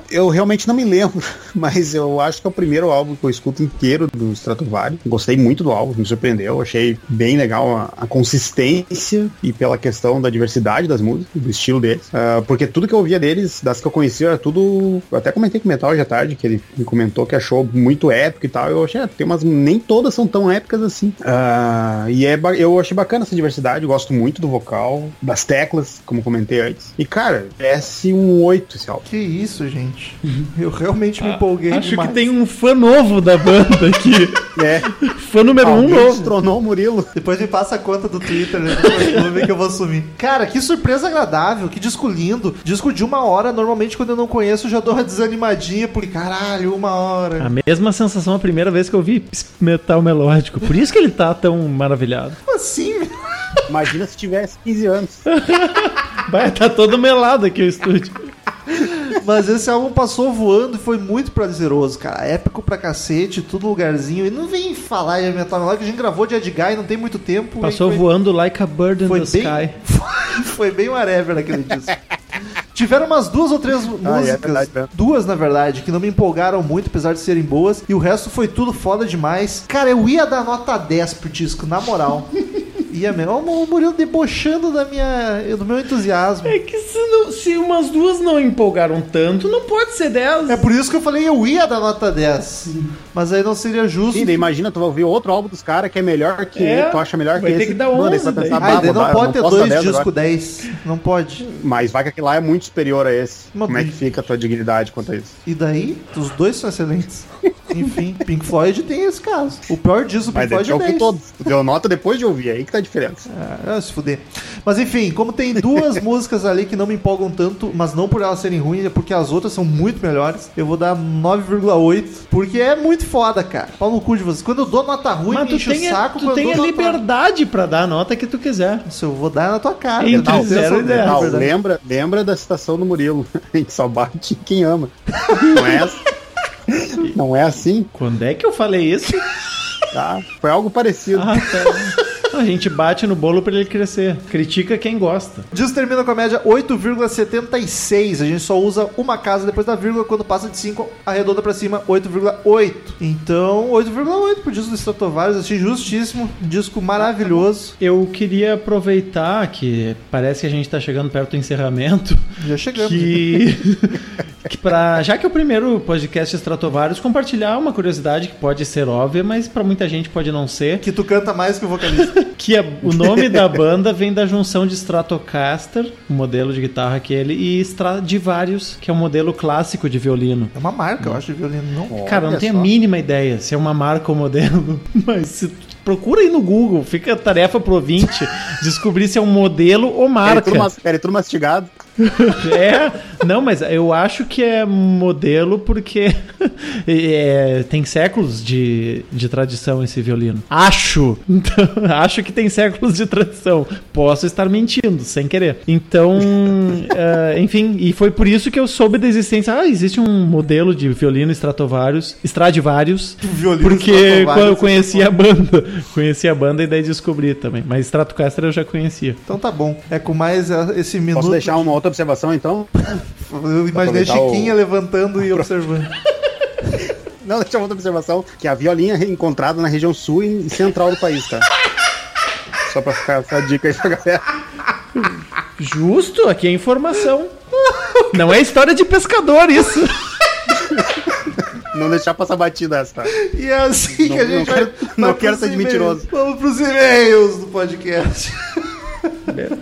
Eu, realmente não me lembro, mas eu acho que é o primeiro álbum que eu escuto inteiro do Stratovarius. Gostei muito do álbum, me surpreendeu, achei bem legal a, a consistência e pela questão da diversidade das músicas, do estilo deles. Ah, porque tudo que eu ouvia deles, das que eu conhecia, era tudo. Eu até comentei com o Metal à tarde, que ele me comentou que achou muito épico e tal. Eu achei, ah, tem umas. Nem todas são tão épicas assim. Ah, e é, eu achei bacana essa diversidade, gosto muito do vocal, das teclas, como comentei antes. E cara, desce um 8 esse álbum. Que isso, gente. Eu realmente me empolguei Acho demais. que tem um fã novo da banda aqui. É, fã número um alguém novo. destronou o Murilo. Depois me passa a conta do Twitter, né? Vou ver que eu vou assumir. Cara, que surpresa agradável, que disco lindo. Disco de uma hora, normalmente quando eu não conheço, eu já dou uma desanimadinha, porque caralho, uma hora. A mesma sensação a primeira vez que eu vi metal melódico. Por isso que ele tá tão maravilhado. Como assim? Imagina se tivesse 15 anos. Vai, tá todo melado aqui o estúdio. Mas esse álbum passou voando e foi muito prazeroso, cara. Épico pra cacete, tudo lugarzinho. E não vem falar de metal melódico, a gente gravou de Edguy não tem muito tempo. Passou foi, voando like a bird in foi the bem, sky. Foi, foi bem whatever naquele disco. Tiveram umas duas ou três músicas, é verdade duas na verdade, que não me empolgaram muito, apesar de serem boas, e o resto foi tudo foda demais. Cara, eu ia dar nota 10 pro disco, na moral. Ia mesmo. Ó, O Murilo debochando da minha, do meu entusiasmo. É que se, não- se umas duas não empolgaram tanto, não pode ser 10. É por isso que eu falei eu ia dar nota 10. Mas aí não seria justo. Sim, daí imagina, tu vai ouvir outro álbum dos caras que é melhor que É, tu acha melhor vai que ter esse. que dar Mano, aí 11 você vai pensar, Ah, "Bah, daí vou não dar- pode ter posso dar dois 10 discos agora." 10. Não pode. Mas vai que aquele lá é muito superior a esse. Mas Como é que fica a tua dignidade quanto a isso? E daí, os dois são excelentes. Enfim, Pink Floyd tem esse caso. O pior disco do Pink Mas Floyd eu é ouvi 10. todos. Tu deu nota depois de ouvir, aí que tá a diferença. Ah, se fuder. Mas enfim, como tem duas músicas ali que não me empolgam tanto, mas não por elas serem ruins, é porque as outras são muito melhores, eu vou dar 9,8. Porque é muito foda, cara. Pau no cu de vocês. Quando eu dou nota ruim, Mas me tu enche tem, o a- saco. tu tem a dou nota- liberdade pra dar a nota que tu quiser. Isso eu vou dar na tua cara. Entre tenho zero essa- e dez. é Não, lembra, lembra da citação do Murilo. A gente só bate quem ama. Não é assim? Não é assim, Quando é que eu falei isso? tá? Foi algo parecido. Ah, tá. A gente bate no bolo pra ele crescer. Critica quem gosta. Disso termina com a média 8,76. A gente só usa uma casa depois da vírgula. Quando passa de 5, arredonda pra cima, 8,8. Então, 8,8 pro disco do Stratovarius. Achei justíssimo. Disco maravilhoso. Eu queria aproveitar que parece que a gente tá chegando perto do encerramento. Já chegamos. Que, que pra, já que é o primeiro podcast Stratovarius, compartilhar uma curiosidade que pode ser óbvia, mas pra muita gente pode não ser. Que tu canta mais que o vocalista. Que a- o nome da banda vem da junção de Stratocaster, o modelo de guitarra aquele, e Stradivarius, que é um modelo clássico de violino. É uma marca, eu acho, de violino. Não. Cara, eu não tenho só. a mínima ideia se é uma marca ou modelo, mas se procura aí no Google, fica a tarefa pro ouvinte descobrir se é um modelo ou Era marca. tudo, mas- era tudo mastigado. É, não, mas eu acho que é modelo porque é, tem séculos de, de tradição esse violino. Acho. Então, acho que tem séculos de tradição. Posso estar mentindo, sem querer. Então, eh, enfim, e foi por isso que eu soube da existência. Ah, existe um modelo de violino Stratovarius, Stradivarius, Violino porque Stradivarius, quando eu esse conheci a banda. Conheci a banda e daí descobri também. Mas Stratocaster eu já conhecia. Então tá bom. É com mais eh, esse minuto. Posso deixar uma outra observação, então? Eu imaginei Chiquinha o- levantando e observando. Não, deixa uma outra observação, que a violinha é encontrada na região sul e central do país, tá? Só pra ficar essa dica aí pra galera. Justo, aqui é informação. Não é história de pescador isso. Não deixar passar batida essa, tá? E é assim Não- que a gente não vai. quero- não quero ser mentiroso. Vamos pros e-mails do podcast. Return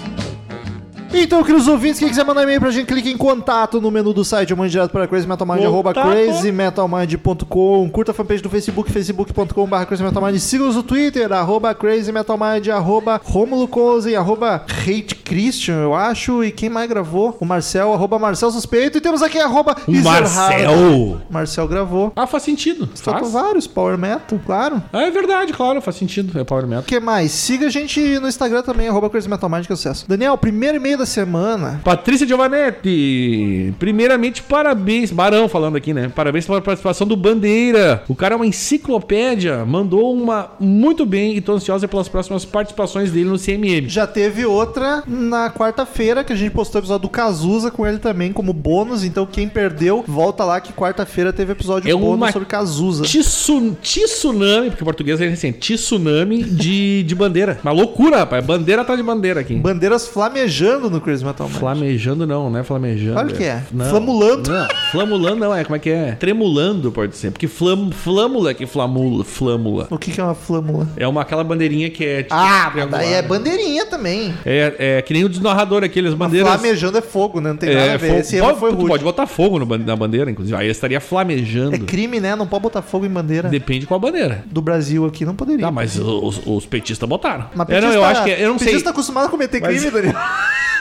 Então, queridos ouvintes, quem quiser mandar e-mail pra gente, clique em contato no menu do site, ou mande direto para crazymetalmind, arroba crazymetalmind.com, curta a fanpage do Facebook, facebook.com.br crazymetalmind, siga-nos no Twitter, arroba crazymetalmind, arroba romulo Cozen, arroba hate christian, eu acho, e quem mais gravou? O Marcel, arroba Marcel Suspeito, e temos aqui arroba O. Marcel. Marcel gravou. Ah, faz sentido. Faltam vários, Power Metal, claro. Ah, é verdade, claro, faz sentido. É Power Metal. O que mais? Siga a gente no Instagram também, arroba crazymetalmind, que é sucesso. Daniel, primeiro e-mail da semana. Patrícia Giovanetti, primeiramente parabéns, Barão falando aqui, né? Parabéns pela participação do Bandeira. O cara é uma enciclopédia, mandou uma muito bem e tô ansiosa pelas próximas participações dele no CMM. Já teve outra na quarta-feira, que a gente postou o episódio do Cazuza com ele também como bônus. Então, quem perdeu, volta lá que quarta-feira teve episódio É bônus sobre Cazuza. Tissu- Tsunami, porque o português é recente, Tsunami de, de bandeira. Uma loucura, rapaz. Bandeira atrás de bandeira aqui. Bandeiras flamejando no Crazy Metal Man. Flamejando não, não é flamejando. Claro que é. Não. Flamulando. Não, flamulando não, é como é que é? Tremulando pode ser, porque flam, flâmula que flamula, flâmula. O que, que é uma flâmula? É uma aquela bandeirinha que é tipo, Ah, mas daí é bandeirinha também. É, é que nem o desnarrador, aqueles bandeiras. Flamejando é fogo, né? Não tem nada É, a ver. fogo- Esse pode, foi rude. pode botar fogo no na bandeira, inclusive. Aí estaria flamejando. É crime, né? Não pode botar fogo em bandeira Depende qual bandeira. do Brasil aqui. Não poderia. Ah, mas os, os petistas botaram. Mas é, não, eu acho que é- eu não sei. Petista tá acostumado a cometer Mas- crime, Daniel.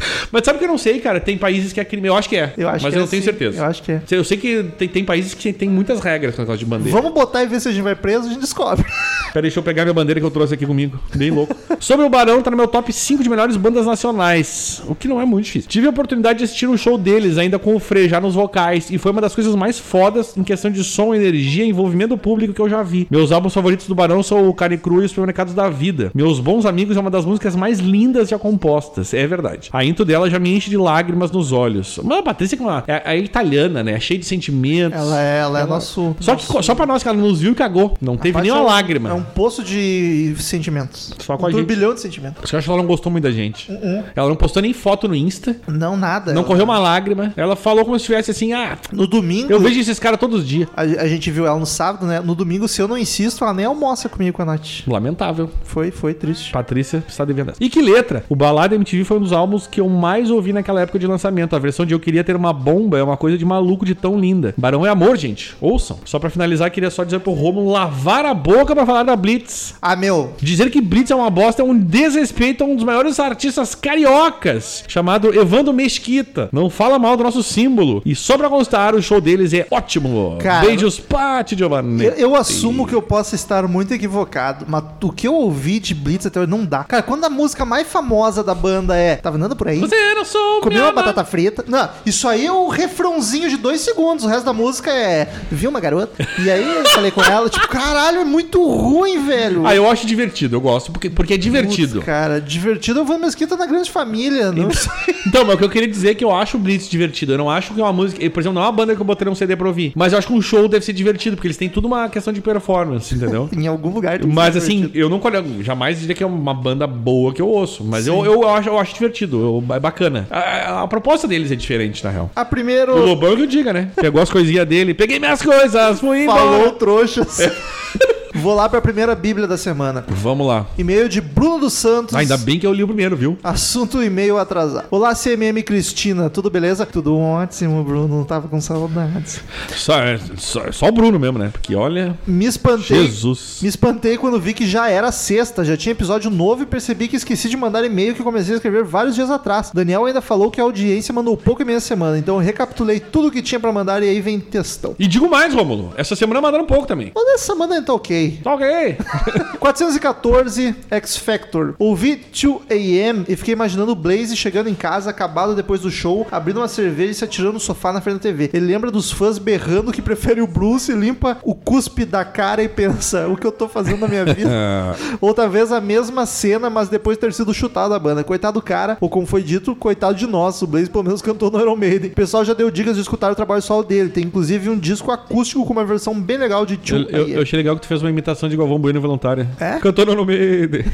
Mas sabe que eu não sei, cara? Tem países que é crime. Eu acho que é. Eu acho mas eu é não tenho sim. certeza. Eu acho que é. Eu sei que tem, tem países que tem muitas regras com negócio de bandeira. Vamos botar e ver se a gente vai preso, a gente descobre. Pera, deixa eu pegar minha bandeira que eu trouxe aqui comigo. Bem louco. Sobre o Barão, tá no meu top 5 de melhores bandas nacionais. O que não é muito difícil. Tive a oportunidade de assistir um show deles, ainda com o Frejá nos vocais. E foi uma das coisas mais fodas em questão de som, energia e envolvimento público que eu já vi. Meus álbuns favoritos do Barão são o Carne Cru e os Supermercados da Vida. Meus Bons Amigos é uma das músicas mais lindas já compostas. É verdade. A intro dela já me enche de lágrimas nos olhos. Mas a Patrícia que é, uma, é, é italiana, né? É cheia de sentimentos. Ela é, ela é nosso. Só, que, só pra nós que ela nos viu e cagou. Não teve Rapaz, nenhuma é um- lágrima. É um poço de sentimentos. Só com um a gente. turbilhão de sentimentos. Acho que ela não gostou muito da gente. Ela não postou nem foto no Insta. Não, nada. Não Ela- correu uma lágrima. Ela falou como se estivesse assim: ah, No domingo, eu vejo esses caras todos os dias. a, a gente viu ela no sábado, né? No domingo, se eu não insisto, ela nem almoça comigo com a Nath. Lamentável. Foi, foi triste. Patrícia está devendo. E que letra? O Balada MTV foi um dos álbuns que eu mais ouvi naquela época de lançamento. A versão de Eu Queria Ter Uma Bomba é uma coisa de maluco de tão linda. Barão é amor, gente. Ouçam. Só pra finalizar, queria só dizer pro Romulo lavar a boca pra falar da Blitz. Ah, meu, Dizer que Blitz é uma bosta é um desrespeito a um dos maiores artistas cariocas, chamado Evandro Mesquita. Não fala mal do nosso símbolo. E só pra constar, o show deles é ótimo. Cara, Beijos, Pati Giovanni. eu, eu assumo que eu possa estar muito equivocado, mas o que eu ouvi de Blitz até hoje não dá. Cara, quando a música mais famosa da banda é Tava andando por aí? Você não sou Comi minha uma batata frita. Não, isso aí é o refrãozinho de dois segundos. O resto da música é. Vi uma garota. E aí eu falei com ela, tipo, caralho, é muito ruim, velho. Ah, eu acho divertido, eu gosto, porque, porque é divertido. Putz, cara, divertido eu vou mesquita na grande família. Não sei. Então, mas o que eu queria dizer é que eu acho o Blitz divertido. Eu não acho que é uma música. Por exemplo, não é uma banda que eu botaria um CD pra ouvir. Mas eu acho que um show deve ser divertido, porque eles têm tudo uma questão de performance, entendeu? Em algum lugar. Mas assim, divertido. eu não jamais diria que é uma banda boa que eu ouço. Mas eu, eu, acho, eu acho divertido, eu- é bacana. A, a- proposta deles é diferente, na real. A O primeiro. Lobão que eu diga, né? Pegou as coisinhas dele, peguei minhas coisas, fui Falou embora. trouxas. Vou lá pra primeira bíblia da semana. Vamos lá. E-mail de Bruno dos Santos. Ah, ainda bem que eu li o primeiro, viu? Assunto e-mail atrasado. Olá, CMM Cristina, tudo beleza? Tudo ótimo, Bruno. Tava com saudades. Só, é- só, é só o Bruno mesmo, né? Porque olha. Me espantei. Jesus. Me espantei quando vi que já era sexta, já tinha episódio novo e percebi que esqueci de mandar e-mail que comecei a escrever vários dias atrás. Daniel ainda falou que a audiência mandou pouco em meia semana, então eu recapitulei tudo que tinha pra mandar e aí vem textão. E digo mais, Rômulo. Essa semana mandaram pouco também. Mas essa semana tá ok. Tá ok. 414 X Factor. Ouvi 2AM e fiquei imaginando o Blaze chegando em casa, acabado depois do show, abrindo uma cerveja e se atirando no sofá na frente da TV. Ele lembra dos fãs berrando que prefere o Bruce, limpa o cuspe da cara e pensa: o que eu tô fazendo na minha vida? Ah, ou talvez a mesma cena, mas depois ter sido chutado da banda. Coitado do cara, ou como foi dito, coitado de nós. O Blaze pelo menos cantou no Iron Maiden. O pessoal já deu dicas de escutar o trabalho solo dele. Tem inclusive um disco acústico com uma versão bem legal de 2 eu, eu, eu achei legal que tu fez uma imitação de Galvão Bueno voluntária. É? Cantou no meio.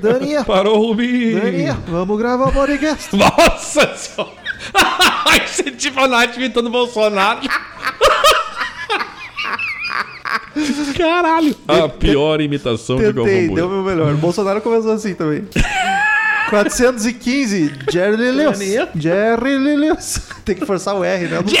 Daninha, Parou o Rubinho. Daninha, vamos gravar o podcast. Nossa senhora. É tipo a Nath imitando o Bolsonaro. Caralho. A pior imitação de Galvão Tentei, deu Bueno. meu melhor. O Bolsonaro começou assim também. 415, Jerry Lilius. Jerry Lilius. Tem que forçar o R, né? Não sei.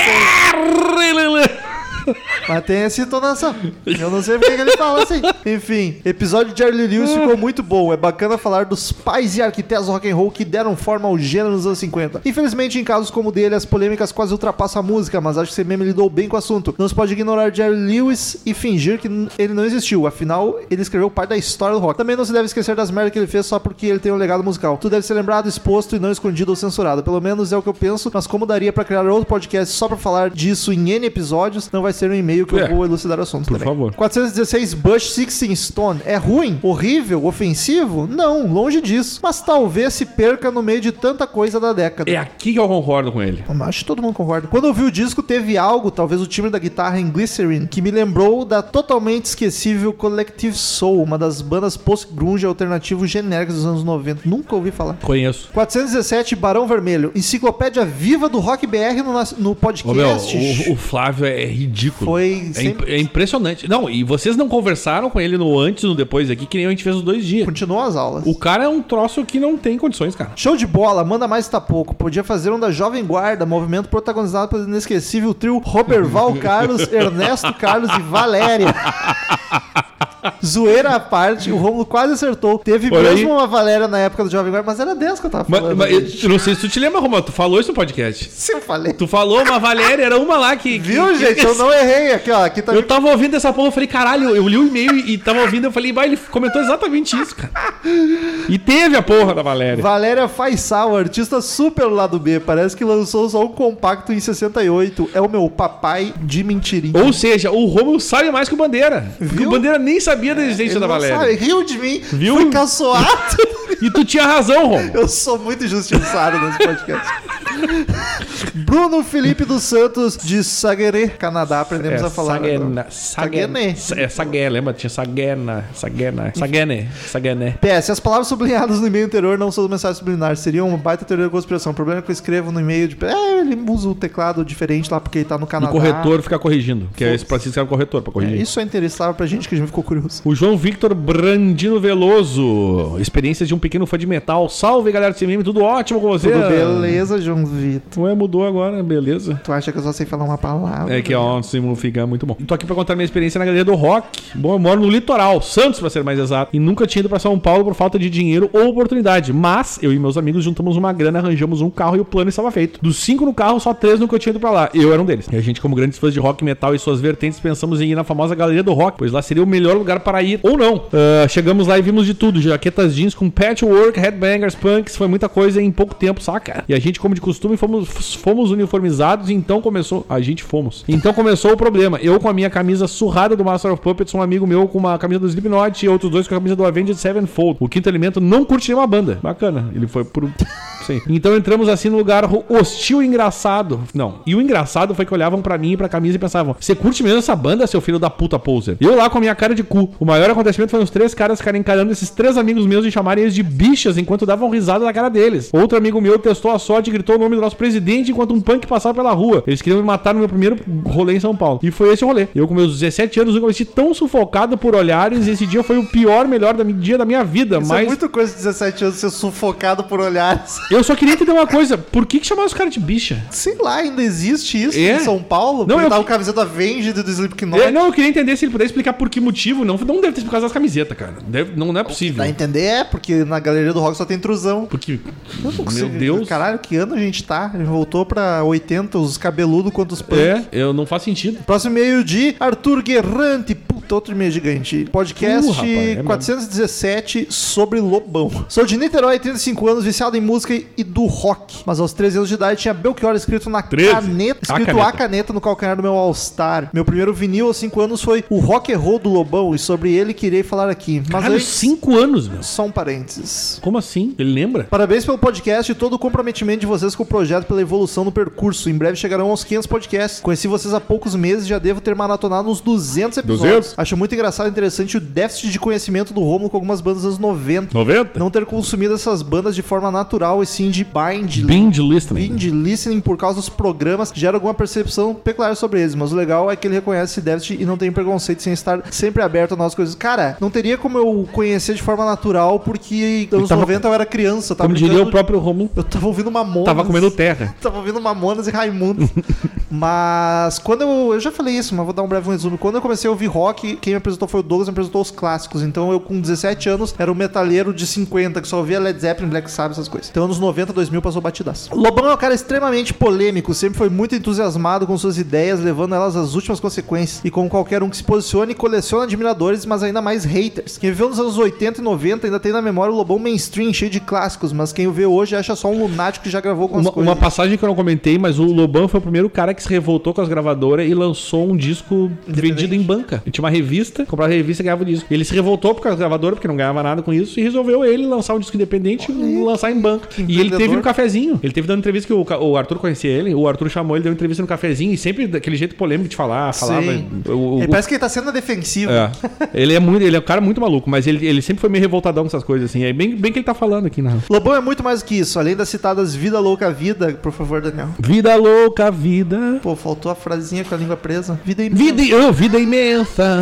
Mas tem essa entonação. Eu não sei porque que ele fala assim. Enfim, episódio de Jerry Lewis ficou muito bom. É bacana falar dos pais e arquitetos rock and roll que deram forma ao gênero nos anos 50. Infelizmente, em casos como o dele, as polêmicas quase ultrapassam a música, mas acho que você mesmo lidou bem com o assunto. Não se pode ignorar Jerry Lewis e fingir que ele não existiu. Afinal, ele escreveu parte da história do rock. Também não se deve esquecer das merdas que ele fez só porque ele tem um legado musical. Tudo deve ser lembrado, exposto e não escondido ou censurado. Pelo menos é o que eu penso, mas como daria pra criar outro podcast só pra falar disso em N episódios, não vai ser um e-mail que É, eu vou elucidar o assunto por também. favor. 416 Bush 16 Stone. É ruim? Horrível? Ofensivo? Não, longe disso. Mas talvez se perca no meio de tanta coisa da década. É aqui que eu concordo com ele. Eu Acho que todo mundo concorda. Quando eu vi o disco, teve algo, talvez o timbre da guitarra em Glycerin, que me lembrou da totalmente esquecível Collective Soul, uma das bandas post-grunge alternativo genéricas dos anos 90. Nunca ouvi falar. Conheço. 417 Barão Vermelho, enciclopédia viva do Rock BR no, no Ô, podcast. meu, o, o Flávio é ridículo. Foi É, sempre- imp- é impressionante. Não, e vocês não conversaram com ele no antes no depois aqui, que nem a gente fez os dois dias. Continuou as aulas. O cara é um troço que não tem condições, cara. Show de bola, manda mais tá pouco. Podia fazer um da Jovem Guarda, movimento protagonizado pelo inesquecível trio Roberval Carlos, Ernesto Carlos e Valéria. Zoeira à parte, o Romulo quase acertou. Teve Olha mesmo aí. uma Valéria na época do Jovem Guarda, mas era dessa que eu tava Mas, falando. mas gente. eu não sei se tu te lembra, Romano, tu falou isso no podcast. Se eu falei. Tu falou uma Valéria, era uma lá que. que- Viu, que- gente? Eu não errei. Aqui, ó. Aqui tá. Eu tava ouvindo essa porra, eu falei, caralho, eu li o e-mail e, tava ouvindo, eu falei, vai, ele comentou exatamente isso, cara. E teve a porra da Valéria. Valéria Faisal, artista super do lado B. Parece que lançou só um compacto em 68. É o meu papai de mentirinha. Ou seja, o Romulo sabe mais que o Bandeira. Viu? o Bandeira nem sabia da existência da Valéria. sabe, riu de mim. Viu? Fui caçoado. E tu tinha razão, Romulo. Eu sou muito injustiçado nesse podcast. Bruno Felipe dos Santos, de Saguenay, Canadá. Aprendemos a falar. Saguena, agora. Saguena. É Sagué, lembra? Tinha Saguena, Saguena, Saguene, Saguene. PS, as palavras sublinhadas no e-mail anterior não são mensagens subliminares, seriam uma baita teoria da conspiração. O problema é que eu escrevo no e-mail de. É, ele usa o teclado diferente lá porque ele tá no Canadá. corretor ficar corrigindo. Que é esse pra se no corretor pra É, corrigir. isso é interessante pra gente que a gente ficou curioso. O João Victor Brandino Veloso. Experiências de um pequeno fã de metal. Salve, galera do CMM. Tudo ótimo com você? Tudo beleza, João Vitor? Ué, mudou agora, beleza. Tu acha que eu só sei falar uma palavra? É que ó, o fica muito bom. Tô aqui pra contar minha experiência na galeria do rock. Bom, eu moro no litoral, Santos pra ser mais exato, e nunca tinha ido pra São Paulo por falta de dinheiro ou oportunidade. Mas eu e meus amigos juntamos uma grana, arranjamos um carro e o plano estava feito. Dos cinco no carro, só três nunca tinha ido pra lá. Eu era um deles. E a gente, como grandes fãs de rock, metal e suas vertentes, pensamos em ir na famosa galeria do rock, pois lá seria o melhor lugar para ir ou não. Ah, chegamos lá e vimos de tudo: jaquetas jeans com patchwork, headbangers, punks, foi muita coisa em pouco tempo, saca? E a gente, como de costume, fomos, fomos uniformizados, e então começou. A gente fomos. Então começou o problema. Eu com a minha camisa surrada do Master of Puppets, um amigo meu com uma camisa do Slipknot e outros dois com a camisa do Avenged Sevenfold. O quinto elemento não curte nenhuma banda. Bacana. Ele foi por. Sim. Então entramos assim no lugar hostil e engraçado. Não. E o engraçado foi que olhavam pra mim e pra camisa e pensavam: Você curte mesmo essa banda, seu filho da puta poser? Eu lá com a minha cara de cu. O maior acontecimento foi os três caras ficarem encarando esses três amigos meus e chamarem eles de bichas enquanto davam risada na cara deles. Outro amigo meu testou a sorte e gritou o nome do nosso presidente enquanto um punk passava pela rua. Eles queriam me matar no meu primeiro rolê em São Paulo. E foi esse o rolê. Eu, com meus 17 anos, nunca me senti tão sufocado por olhares. E esse dia foi o pior, melhor da, dia da minha vida. Isso é mas muito coisa de 17 anos ser sufocado por olhares. eu só queria entender uma coisa: por que, que chamaram os caras de bicha? Sei lá, ainda existe isso É? em São Paulo? Não, eu- tava camiseta Avenged do Slipknot. É, não, eu queria entender se ele puder explicar por que motivo. Não, não deve ter por causa das camisetas, cara. Deve- não, não é possível. Dá a entender, é, porque na galeria do rock só tem intrusão. Porque, meu Deus. Caralho, que ano a gente tá? A gente voltou pra 80, os cabeludos quanto os punk. É, eu não faz sentido. Próximo e-mail de Arthur Guerrante. Puta, outro e-mail gigante. Podcast Uh, rapaz, é mesmo. 417 sobre Lobão. Sou de Niterói, 35 anos, viciado em música e do rock. Mas aos 13 anos de idade tinha Belchior escrito na 13? caneta. A Escrito caneta. a caneta no calcanhar do meu All-Star. Meu primeiro vinil aos 5 anos foi o Rock and Roll do Lobão. E sobre ele queria falar aqui. Mas Caralho, antes, 5 anos, meu. só um parênteses. Como assim? Ele lembra? Parabéns pelo podcast e todo o comprometimento de vocês com o projeto pela evolução no percurso. Em breve chegarão aos 500 podcasts. Conheci vocês há poucos meses e já devo ter maratonado uns 200 episódios. 200? Acho muito engraçado e interessante o déficit de conhecimento do Romulo com algumas bandas dos anos 90. 90? Não ter consumido essas bandas de forma natural e sim de bind. Binge listening. Binge listening por causa dos programas que gera alguma percepção peculiar sobre eles, mas o legal é que ele reconhece esse déficit e não tem preconceito sem estar sempre aberto a novas coisas. Cara, não teria como eu conhecer de forma natural porque anos tava- 90 eu era criança, eu tava Como diria brincando- o próprio Romulo, eu tava ouvindo Mamonas. tava comendo terra. Tava ouvindo Mamonas e Raimundo. mas quando eu. Eu já falei isso, mas vou dar um breve resumo. Quando eu comecei a ouvir rock, quem me apresentou foi o Douglas, me apresentou os clássicos. Então eu, com 17 anos, era o metalheiro de 50, que só ouvia Led Zeppelin, Black Sabbath, essas coisas. Então anos 90, 2000 passou batidaço. Lobão é um cara extremamente polêmico, sempre foi muito entusiasmado com suas ideias, levando elas às últimas consequências. E como qualquer um que se posicione, coleciona admiradores, mas ainda mais haters. Quem viveu nos anos 80 e 90 ainda tem na memória o Lobão mainstream, cheio de clássicos, mas quem o vê hoje acha só um lunático que já gravou com as Uma, coisas. uma passagem que eu não comentei, mas o Lobão foi o primeiro cara que se revoltou com as gravadoras e lançou um disco vendido em banca. Ele tinha uma revista, comprava a revista e ganhava o disco. Ele se revoltou por causa da gravadora, porque não ganhava nada com isso, e resolveu ele lançar um disco independente e lançar em banca. E ele teve um cafezinho. Ele teve dando entrevista que o, o Arthur conhecia ele, o Arthur chamou ele, deu entrevista no cafezinho, e sempre daquele jeito polêmico de falar, falava. Sim. o- o- Ele parece que ele tá sendo defensivo. É. Ele é muito, ele é um cara muito maluco, mas ele, ele sempre foi meio revoltadão com essas coisas, assim. É bem, bem que ele tá falando aqui na. Lobão é muito mais do que isso. Além das citadas Vida Louca Vida, por favor, Daniel. Vida louca, vida. Pô, faltou a frasinha com a língua presa. Vida imensa. Vida, oh, vida imensa.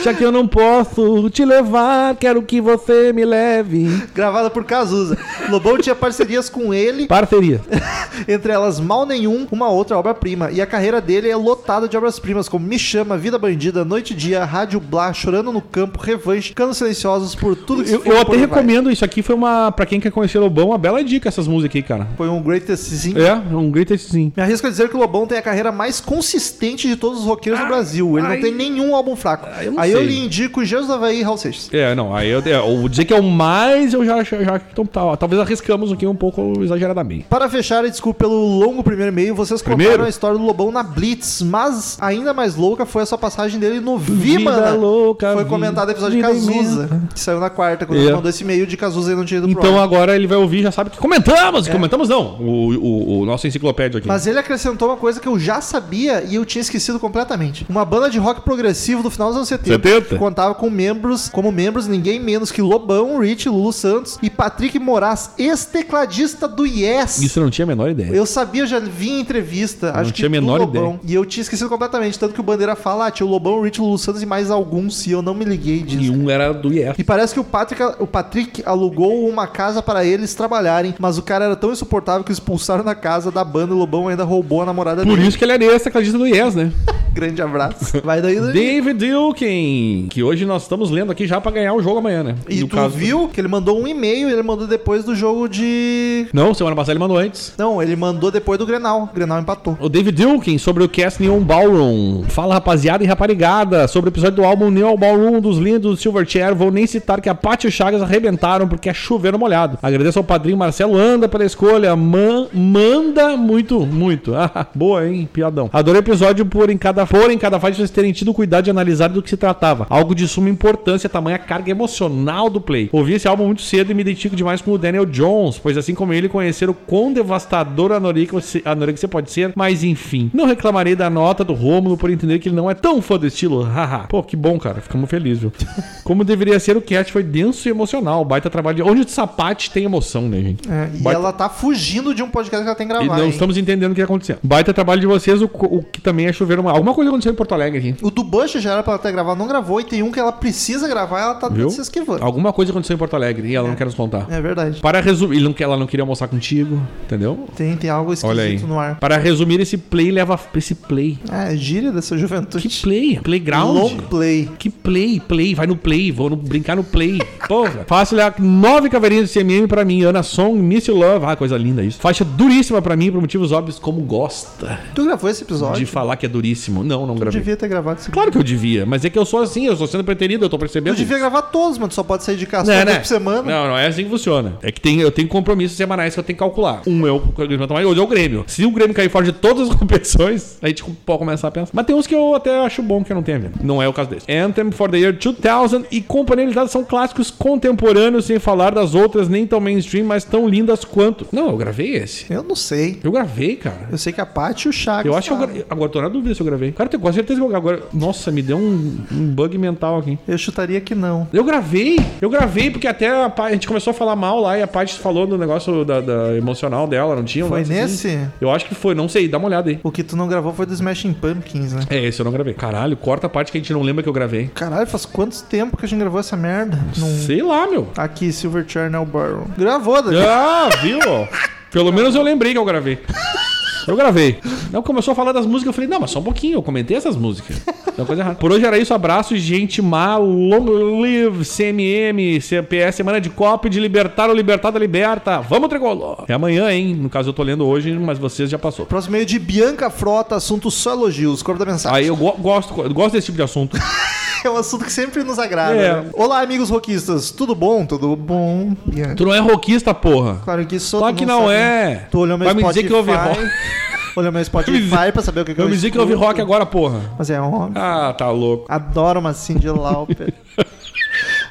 Já que eu não posso te levar, quero que você me leve. Gravada por Cazuza. Lobão tinha parcerias com ele, Parceria. entre elas Mal Nenhum, uma outra obra-prima. E a carreira dele é lotada de obras-primas, como Me Chama, Vida Bandida, Noite e Dia, Rádio Blá, Chorando no Campo, Revanche, Canos Silenciosos, por tudo que Eu, eu até aí vai. recomendo, isso aqui foi uma. Pra quem quer conhecer Lobão, uma bela dica essas músicas aqui, cara. Foi um greatestzinho. É, um greatest sim. Me arrisco a dizer que o Lobão tem a carreira mais consistente de todos os roqueiros do Brasil. Ele ai. não tem nenhum álbum fraco. eu não Aí eu lhe indico Jesus Havaí e Raul Seixas. É, não, aí eu, é, eu dizer que é o mais, eu já, já, já então, tá, talvez arriscamos aqui um pouco exageradamente. Para fechar, desculpe pelo longo primeiro e-mail, vocês Primeiro? contaram a história do Lobão na Blitz, mas ainda mais louca foi a sua passagem dele no Vimana. louca, Foi vida- comentado no episódio de vida Cazuza, que saiu na quarta, quando É. ele mandou esse e-mail de Cazuza e não tinha ido pro Então ar. agora ele vai ouvir já sabe que comentamos! Comentamos não, o, o, o nosso enciclopédio aqui. Mas ele acrescentou uma coisa que eu já sabia e eu tinha esquecido completamente. Uma banda de rock progressivo do final dos anos 70. 70? Que contava com membros, como membros, ninguém menos que Lobão, Rich, Lulu Santos e Patrick Moraes, ex-tecladista do Yes. Isso eu não tinha a menor ideia. Eu sabia, eu já vi em entrevista, não acho tinha que a menor Lobão. E eu tinha esquecido completamente. Tanto que o Bandeira fala, ah, tinha o Lobão, o Rich, Lulu Santos e mais alguns, e eu não me liguei E disso. um era do Yes. E parece que o Patrick, o Patrick alugou uma casa para eles trabalharem, mas o cara era tão insuportável que expulsaram da casa da banda e o Lobão ainda roubou a namorada Por dele. isso que ele era ex-tecladista do Yes, né? Grande abraço. Vai daí, daí. David Que hoje nós estamos lendo aqui já pra ganhar o jogo amanhã, né? E No tu caso- viu que ele mandou um e-mail e ele mandou depois do jogo de. Não, semana passada ele mandou antes. Não, ele mandou depois do Grenal. O Grenal empatou. O David Dilkin sobre o cast Neon Ballroom. Fala rapaziada e raparigada sobre o episódio do álbum Neon Ballroom dos lindos Silverchair. Vou nem citar que a Paty e o Chagas arrebentaram porque é chover no molhado. Agradeço ao padrinho Marcelo Anda pela escolha. Man- manda muito, muito. Ah, boa, hein? Piadão. Adorei o episódio por em cada cada, porém, cada fase vocês terem tido cuidado de analisar do que se tratava. Algo de suma importância, tamanha carga emocional do play. Ouvi esse álbum muito cedo e me identifico demais com o Daniel Jones, pois assim como ele, conhecer o quão devastador a anorexia, pode ser, mas enfim. Não reclamarei da nota do Rômulo por entender que ele não é tão fã do estilo, haha. Pô, que bom, cara, ficamos felizes, viu? Como deveria ser, o cast foi denso e emocional, baita trabalho de... Onde o sapate tem emoção, né, gente? É, e Baita- ela tá fugindo de um podcast que ela tem que E não hein? estamos entendendo o que está acontecendo. Baita trabalho de vocês, o, o que também é chover uma... Alguma coisa aconteceu em Porto Alegre aqui. O do Bush já era pra ela ter gravado, não gravou, e tem um que ela precisa gravar ela tá Viu? se esquivando. Alguma coisa aconteceu em Porto Alegre e ela não quer nos contar. É verdade. Para resumir, ela não queria almoçar contigo, entendeu? Tem, tem algo esquisito no ar. Para resumir, esse play leva esse play. É, gíria dessa juventude. Que play? Playground? Long play. Que play, play, vai no play, vou no- brincar no play. Porra. Fácil olhar nove caveirinhas de CMM pra mim. Ana Song, Miss You Love. Ah, coisa linda isso. Faixa duríssima pra mim, por motivos óbvios, como gosta Tu gravou esse episódio? de falar que é duríssimo. Não, não gravei. Devia ter gravado esse Claro que eu devia, mas é que eu sou assim, eu estou sendo preterido, eu tô Tu percebendo. devia isso. gravar todos, mas tu só pode sair de casa uma né? vez por semana. Não, não é assim que funciona. É que tem, eu tenho compromissos semanais que eu tenho que calcular. Um é o e outro é o Grêmio. Se o Grêmio cair fora de todas as competições, a gente pode começar a pensar. Mas tem uns que eu até acho bom que eu não tenha vindo. Não é o caso desse. Anthem for the Year 2000 e Companhia Limitada são clássicos contemporâneos, sem falar das outras, nem tão mainstream, mas tão lindas quanto. Não, eu gravei esse. Eu não sei. Eu gravei, cara. Eu sei que a Paty e o Chagas. Eu acho que eu gravei. Agora tô na dúvida se eu gravei. Cara, eu tenho quase certeza que eu gravei. Agora, nossa, me deu um, um bug mental aqui. Eu chutaria que não. Eu gravei, eu gravei, porque até a, a gente começou a falar mal lá e a Paty falou do negócio da, da emocional dela, não tinha um Foi assim? nesse? Eu acho que foi, não sei, dá uma olhada aí. O que tu não gravou foi do Smashing Pumpkins, né? É, esse eu não gravei. Caralho, corta a parte que a gente não lembra que eu gravei. Caralho, faz quanto tempo que a gente gravou essa merda? Não... Sei lá, meu. Aqui, Silver Channel Barrel. Gravou, Daniel. Ah, viu? Pelo menos eu lembrei que eu gravei. Eu gravei. Não, começou a falar das músicas, eu falei, não, mas só um pouquinho, eu comentei essas músicas. Uma coisa errada. Por hoje era isso, abraço, gente má, long live, CMM, CPS, Semana de Copa de Libertar o Libertada Liberta. Vamos, Tricolor! É amanhã, hein? No caso, eu tô lendo hoje, mas vocês já passou. Próximo meio de Bianca Frota, assunto só elogios. Corpo da mensagem. Aí eu go- gosto, eu gosto desse tipo de assunto. É um assunto que sempre nos agrada. É. né? Olá, amigos roquistas. Tudo bom? Tudo bom? Bianca. Tu não é rockista, porra. Claro que sou. Claro tu que não sabe. é. Tu olhou meu Vai me dizer que ouve Spotify, rock. Olhou meu Spotify pra saber o que, que eu Eu me dizer que eu ouvi rock agora, porra. Mas é óbvio. Ah, tá louco. Adoro uma Cindy Lauper.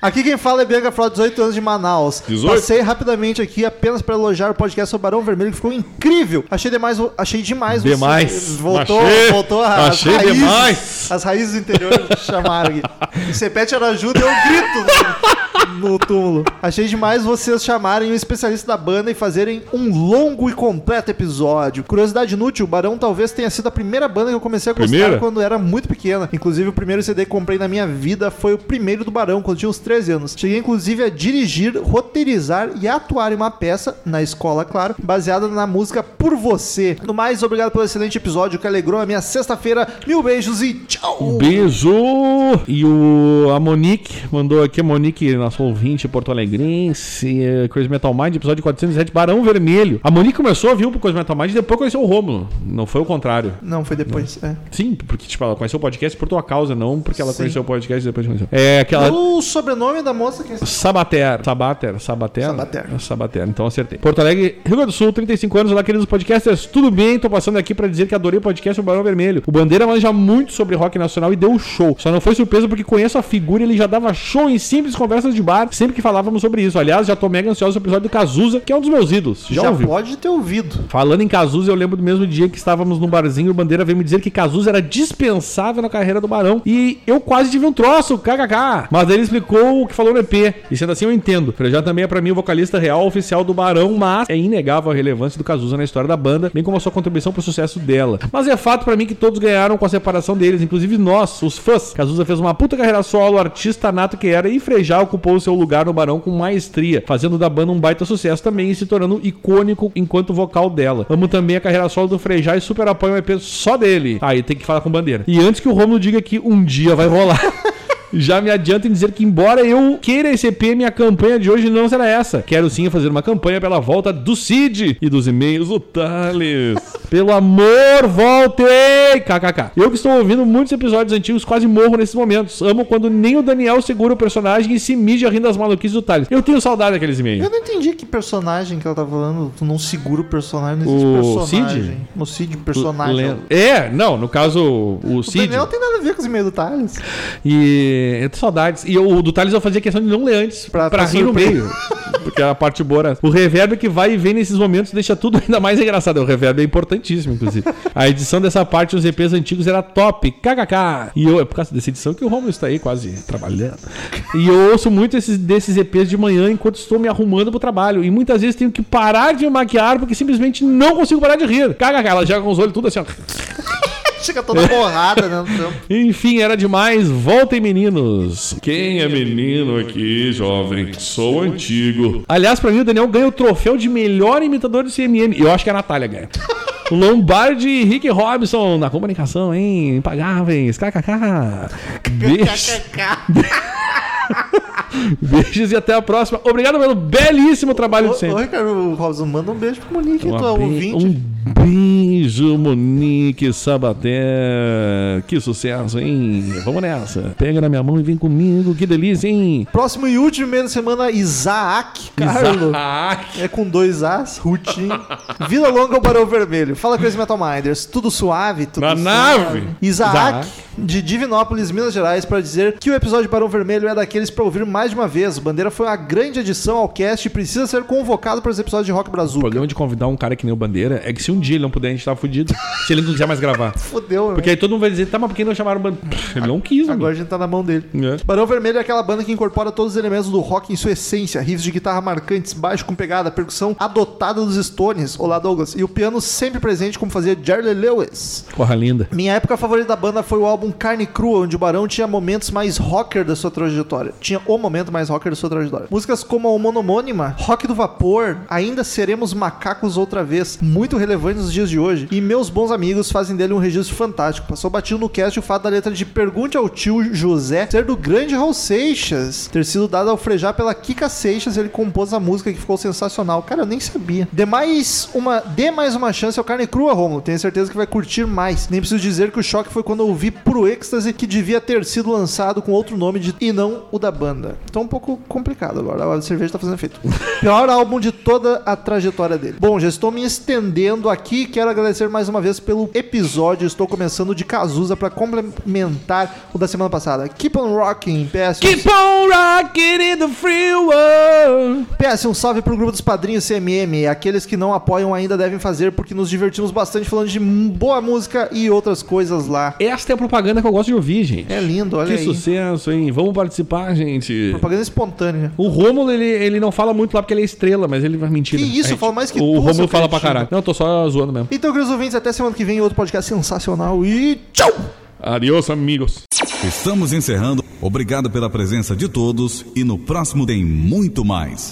Aqui quem fala é Bianca Frota, 18 anos de Manaus. 18? Passei rapidamente aqui apenas para elogiar o podcast sobre Barão Vermelho, que ficou incrível. Achei demais, achei demais. você- Demais. Voltou, Achei. voltou a- Achei demais. As raízes do interior chamaram aqui. O Cepete era ajuda e eu grito no, túmulo. Achei demais vocês chamarem um especialista da banda e fazerem um longo e completo episódio. Curiosidade inútil, o Barão talvez tenha sido a primeira banda que eu comecei a gostar Primeira? quando era muito pequena. Inclusive, o primeiro CD que comprei na minha vida foi o primeiro do Barão, quando tinha uns 13 anos. Cheguei, inclusive, a dirigir, roteirizar e atuar em uma peça, na escola, claro, baseada na música Por Você. No mais, obrigado pelo excelente episódio que alegrou a minha sexta-feira. Mil beijos e tchau! Um Beijo! E o, a Monique mandou aqui, a Monique, nosso ouvinte porto-alegrense, é, Crazy Metal Mind, episódio 407, Barão Vermelho. A Monique começou a vir pro Crazy Metal Mind e depois conheceu o Rômulo. Não foi o contrário. Não, foi depois. É. Sim, porque tipo, ela conheceu o podcast por tua causa, não porque ela Sim. conheceu o podcast e depois conheceu. É aquela. O sobrenome da moça que é Sabater. Sabater. Sabater. Sabater. É Sabater. Então acertei. Porto Alegre, Rio Grande do Sul, 35 anos. Olá, queridos podcasters. Tudo bem? Tô passando aqui pra dizer que adorei o podcast O Barão Vermelho. O Bandeira manja muito sobre rock nacional e deu show. Só não foi surpresa porque conheço a figura e ele já dava show em simples conversas de bar sempre que falávamos sobre isso. Aliás, já tô mega ansioso no episódio do Cazuza, que é um dos meus ídolos. Já, já ouviu? pode ter ouvido. Falando em Cazuza, eu lembro do mesmo dia que estávamos no barzinho, o Bandeira veio me dizer que Cazuza era dispensável na carreira do Barão. E eu quase tive um troço, kkk. Mas daí ele explicou o que falou no EP. E sendo assim, eu entendo. Frejá também é pra mim o vocalista real oficial do Barão, mas é inegável a relevância do Cazuza na história da banda, bem como a sua contribuição pro sucesso dela. Mas é fato pra mim que todos ganharam com a separação deles, inclusive nós, os fãs. Cazuza fez uma puta carreira solo, artista nato que era, e Frejá ocupou o seu lugar no Barão com maestria, fazendo da banda um baita sucesso também e se tornando icônico enquanto vocal dela. Amo também a carreira solo do Frejá e super apoio um EP só dele. Aí tem que falar com bandeira. E antes que o Romulo diga que um dia vai rolar. Já me adianto em dizer que, embora eu queira esse EP, minha campanha de hoje não será essa. Quero sim fazer uma campanha pela volta do Cid e dos e-mails do Thales. Pelo amor, volte! KKK. Eu que estou ouvindo muitos episódios antigos, quase morro nesses momentos. Amo quando nem o Daniel segura o personagem e se mija rindo das maluquices do Thales. Eu tenho saudade daqueles e-mails. Eu não entendi que personagem que ela tá falando. Tu não segura o personagem, não existe O personagem. Cid? O Cid, personagem. Le- É, não, no caso, o O Cid. Daniel tem nada a ver com os e-mails do Thales. E eu tenho saudades. E o do Thales eu fazia questão de não ler antes, pra, Pra- pra rir no meio. Porque é a parte boa. era- O reverb que vai e vem nesses momentos deixa tudo ainda mais engraçado. O reverb é importantíssimo, inclusive. A edição dessa parte dos EPs antigos era top. KKK. E eu, é por causa dessa edição que o Romulo está aí quase trabalhando. E eu ouço muito esses, desses EPs de manhã enquanto estou me arrumando pro trabalho. E muitas vezes tenho que parar de me maquiar porque simplesmente não consigo parar de rir. KKK. Ela joga com os olhos tudo assim, ó. Chega toda borrada, né? no. Enfim, era demais. Voltem, meninos. Quem é menino aqui, jovem? Sou antigo. Aliás, pra mim, o Daniel ganha o troféu de melhor imitador do CMM. Eu acho que a Natália ganha. Lombardi e Rick Robson na comunicação, hein? Impagáveis. KKK. Beijos. Beijos e até a próxima. Obrigado pelo belíssimo trabalho Ô, de ô, sempre. Ricardo Robson, manda um beijo pro Monique, Uma tu é be- ouvinte. Um beijo, Monique Sabaté. Que sucesso, hein? Vamos nessa. Pega na minha mão e vem comigo. Que delícia, hein? Próximo e último e-mail da semana, Isaac Carlo. Isaac. É com dois As, Rutinho. Vila Longa ou Barão Vermelho? Fala Crazy Metal Minders. Tudo suave? Tudo Na suave. nave. Isaac, Isaac. De Divinópolis, Minas Gerais, para dizer que o episódio de Barão Vermelho é daqueles para ouvir mais de uma vez. O Bandeira foi uma grande adição ao cast e precisa ser convocado para os episódios de Rock O Brasil. problema de convidar um cara que nem o Bandeira é que se um dia ele não puder, a gente tá fudido. se ele não quiser mais gravar. Fodeu, né? Porque aí todo mundo vai dizer, tá, mas por que não chamaram o Bandeira? Ele não quis, Agora a amigo. gente tá na mão dele. É. Barão Vermelho é aquela banda que incorpora todos os elementos do rock em sua essência. Riffs de guitarra marcantes, baixo com pegada, percussão adotada dos Stones. Olá, Douglas. E o piano sempre presente, como fazia Jerry Lewis. Porra linda. Minha época favorita da banda foi o álbum Carne Crua, onde o Barão tinha momentos mais rocker da sua trajetória. Tinha o momento mais rocker da sua trajetória. Músicas como a homonônima, Rock do Vapor, Ainda Seremos Macacos Outra Vez, muito relevantes nos dias de hoje. E meus bons amigos fazem dele um registro fantástico. Passou batido no cast o fato da letra de Pergunte ao Tio José ser do grande Raul Seixas, ter sido dada ao frejar pela Kika Seixas, ele compôs a música que ficou sensacional. Cara, eu nem sabia. Dê mais uma, dê mais uma chance ao Carne Crua, Romulo. Tenho certeza que vai curtir mais. Nem preciso dizer que o choque foi quando eu ouvi Puro Êxtase, que devia ter sido lançado com outro nome de, e não o da banda. Então um pouco complicado agora. A cerveja tá fazendo efeito. Pior álbum de toda a trajetória dele. Bom, já estou me estendendo aqui. Quero agradecer mais uma vez pelo episódio. Estou começando de Cazuza para complementar o da semana passada. Keep on rocking, PS. Keep on rocking in the free world. PS, um salve pro grupo dos padrinhos CMM. Aqueles que não apoiam ainda devem fazer, porque nos divertimos bastante falando de boa música e outras coisas lá. Esta é a propaganda que eu gosto de ouvir, gente. É lindo, olha que aí. sucesso, hein? Vamos participar, gente. Propaganda espontânea. O Rômulo, ele, ele não fala muito lá porque ele é estrela, mas ele vai mentir. Que isso, A eu falo mais que O Rômulo fala pra caralho. Não, eu tô só zoando mesmo. Então, queridos ouvintes, até semana que vem em outro podcast sensacional e tchau! Adiós, amigos. Estamos encerrando. Obrigado pela presença de todos e no próximo tem muito mais.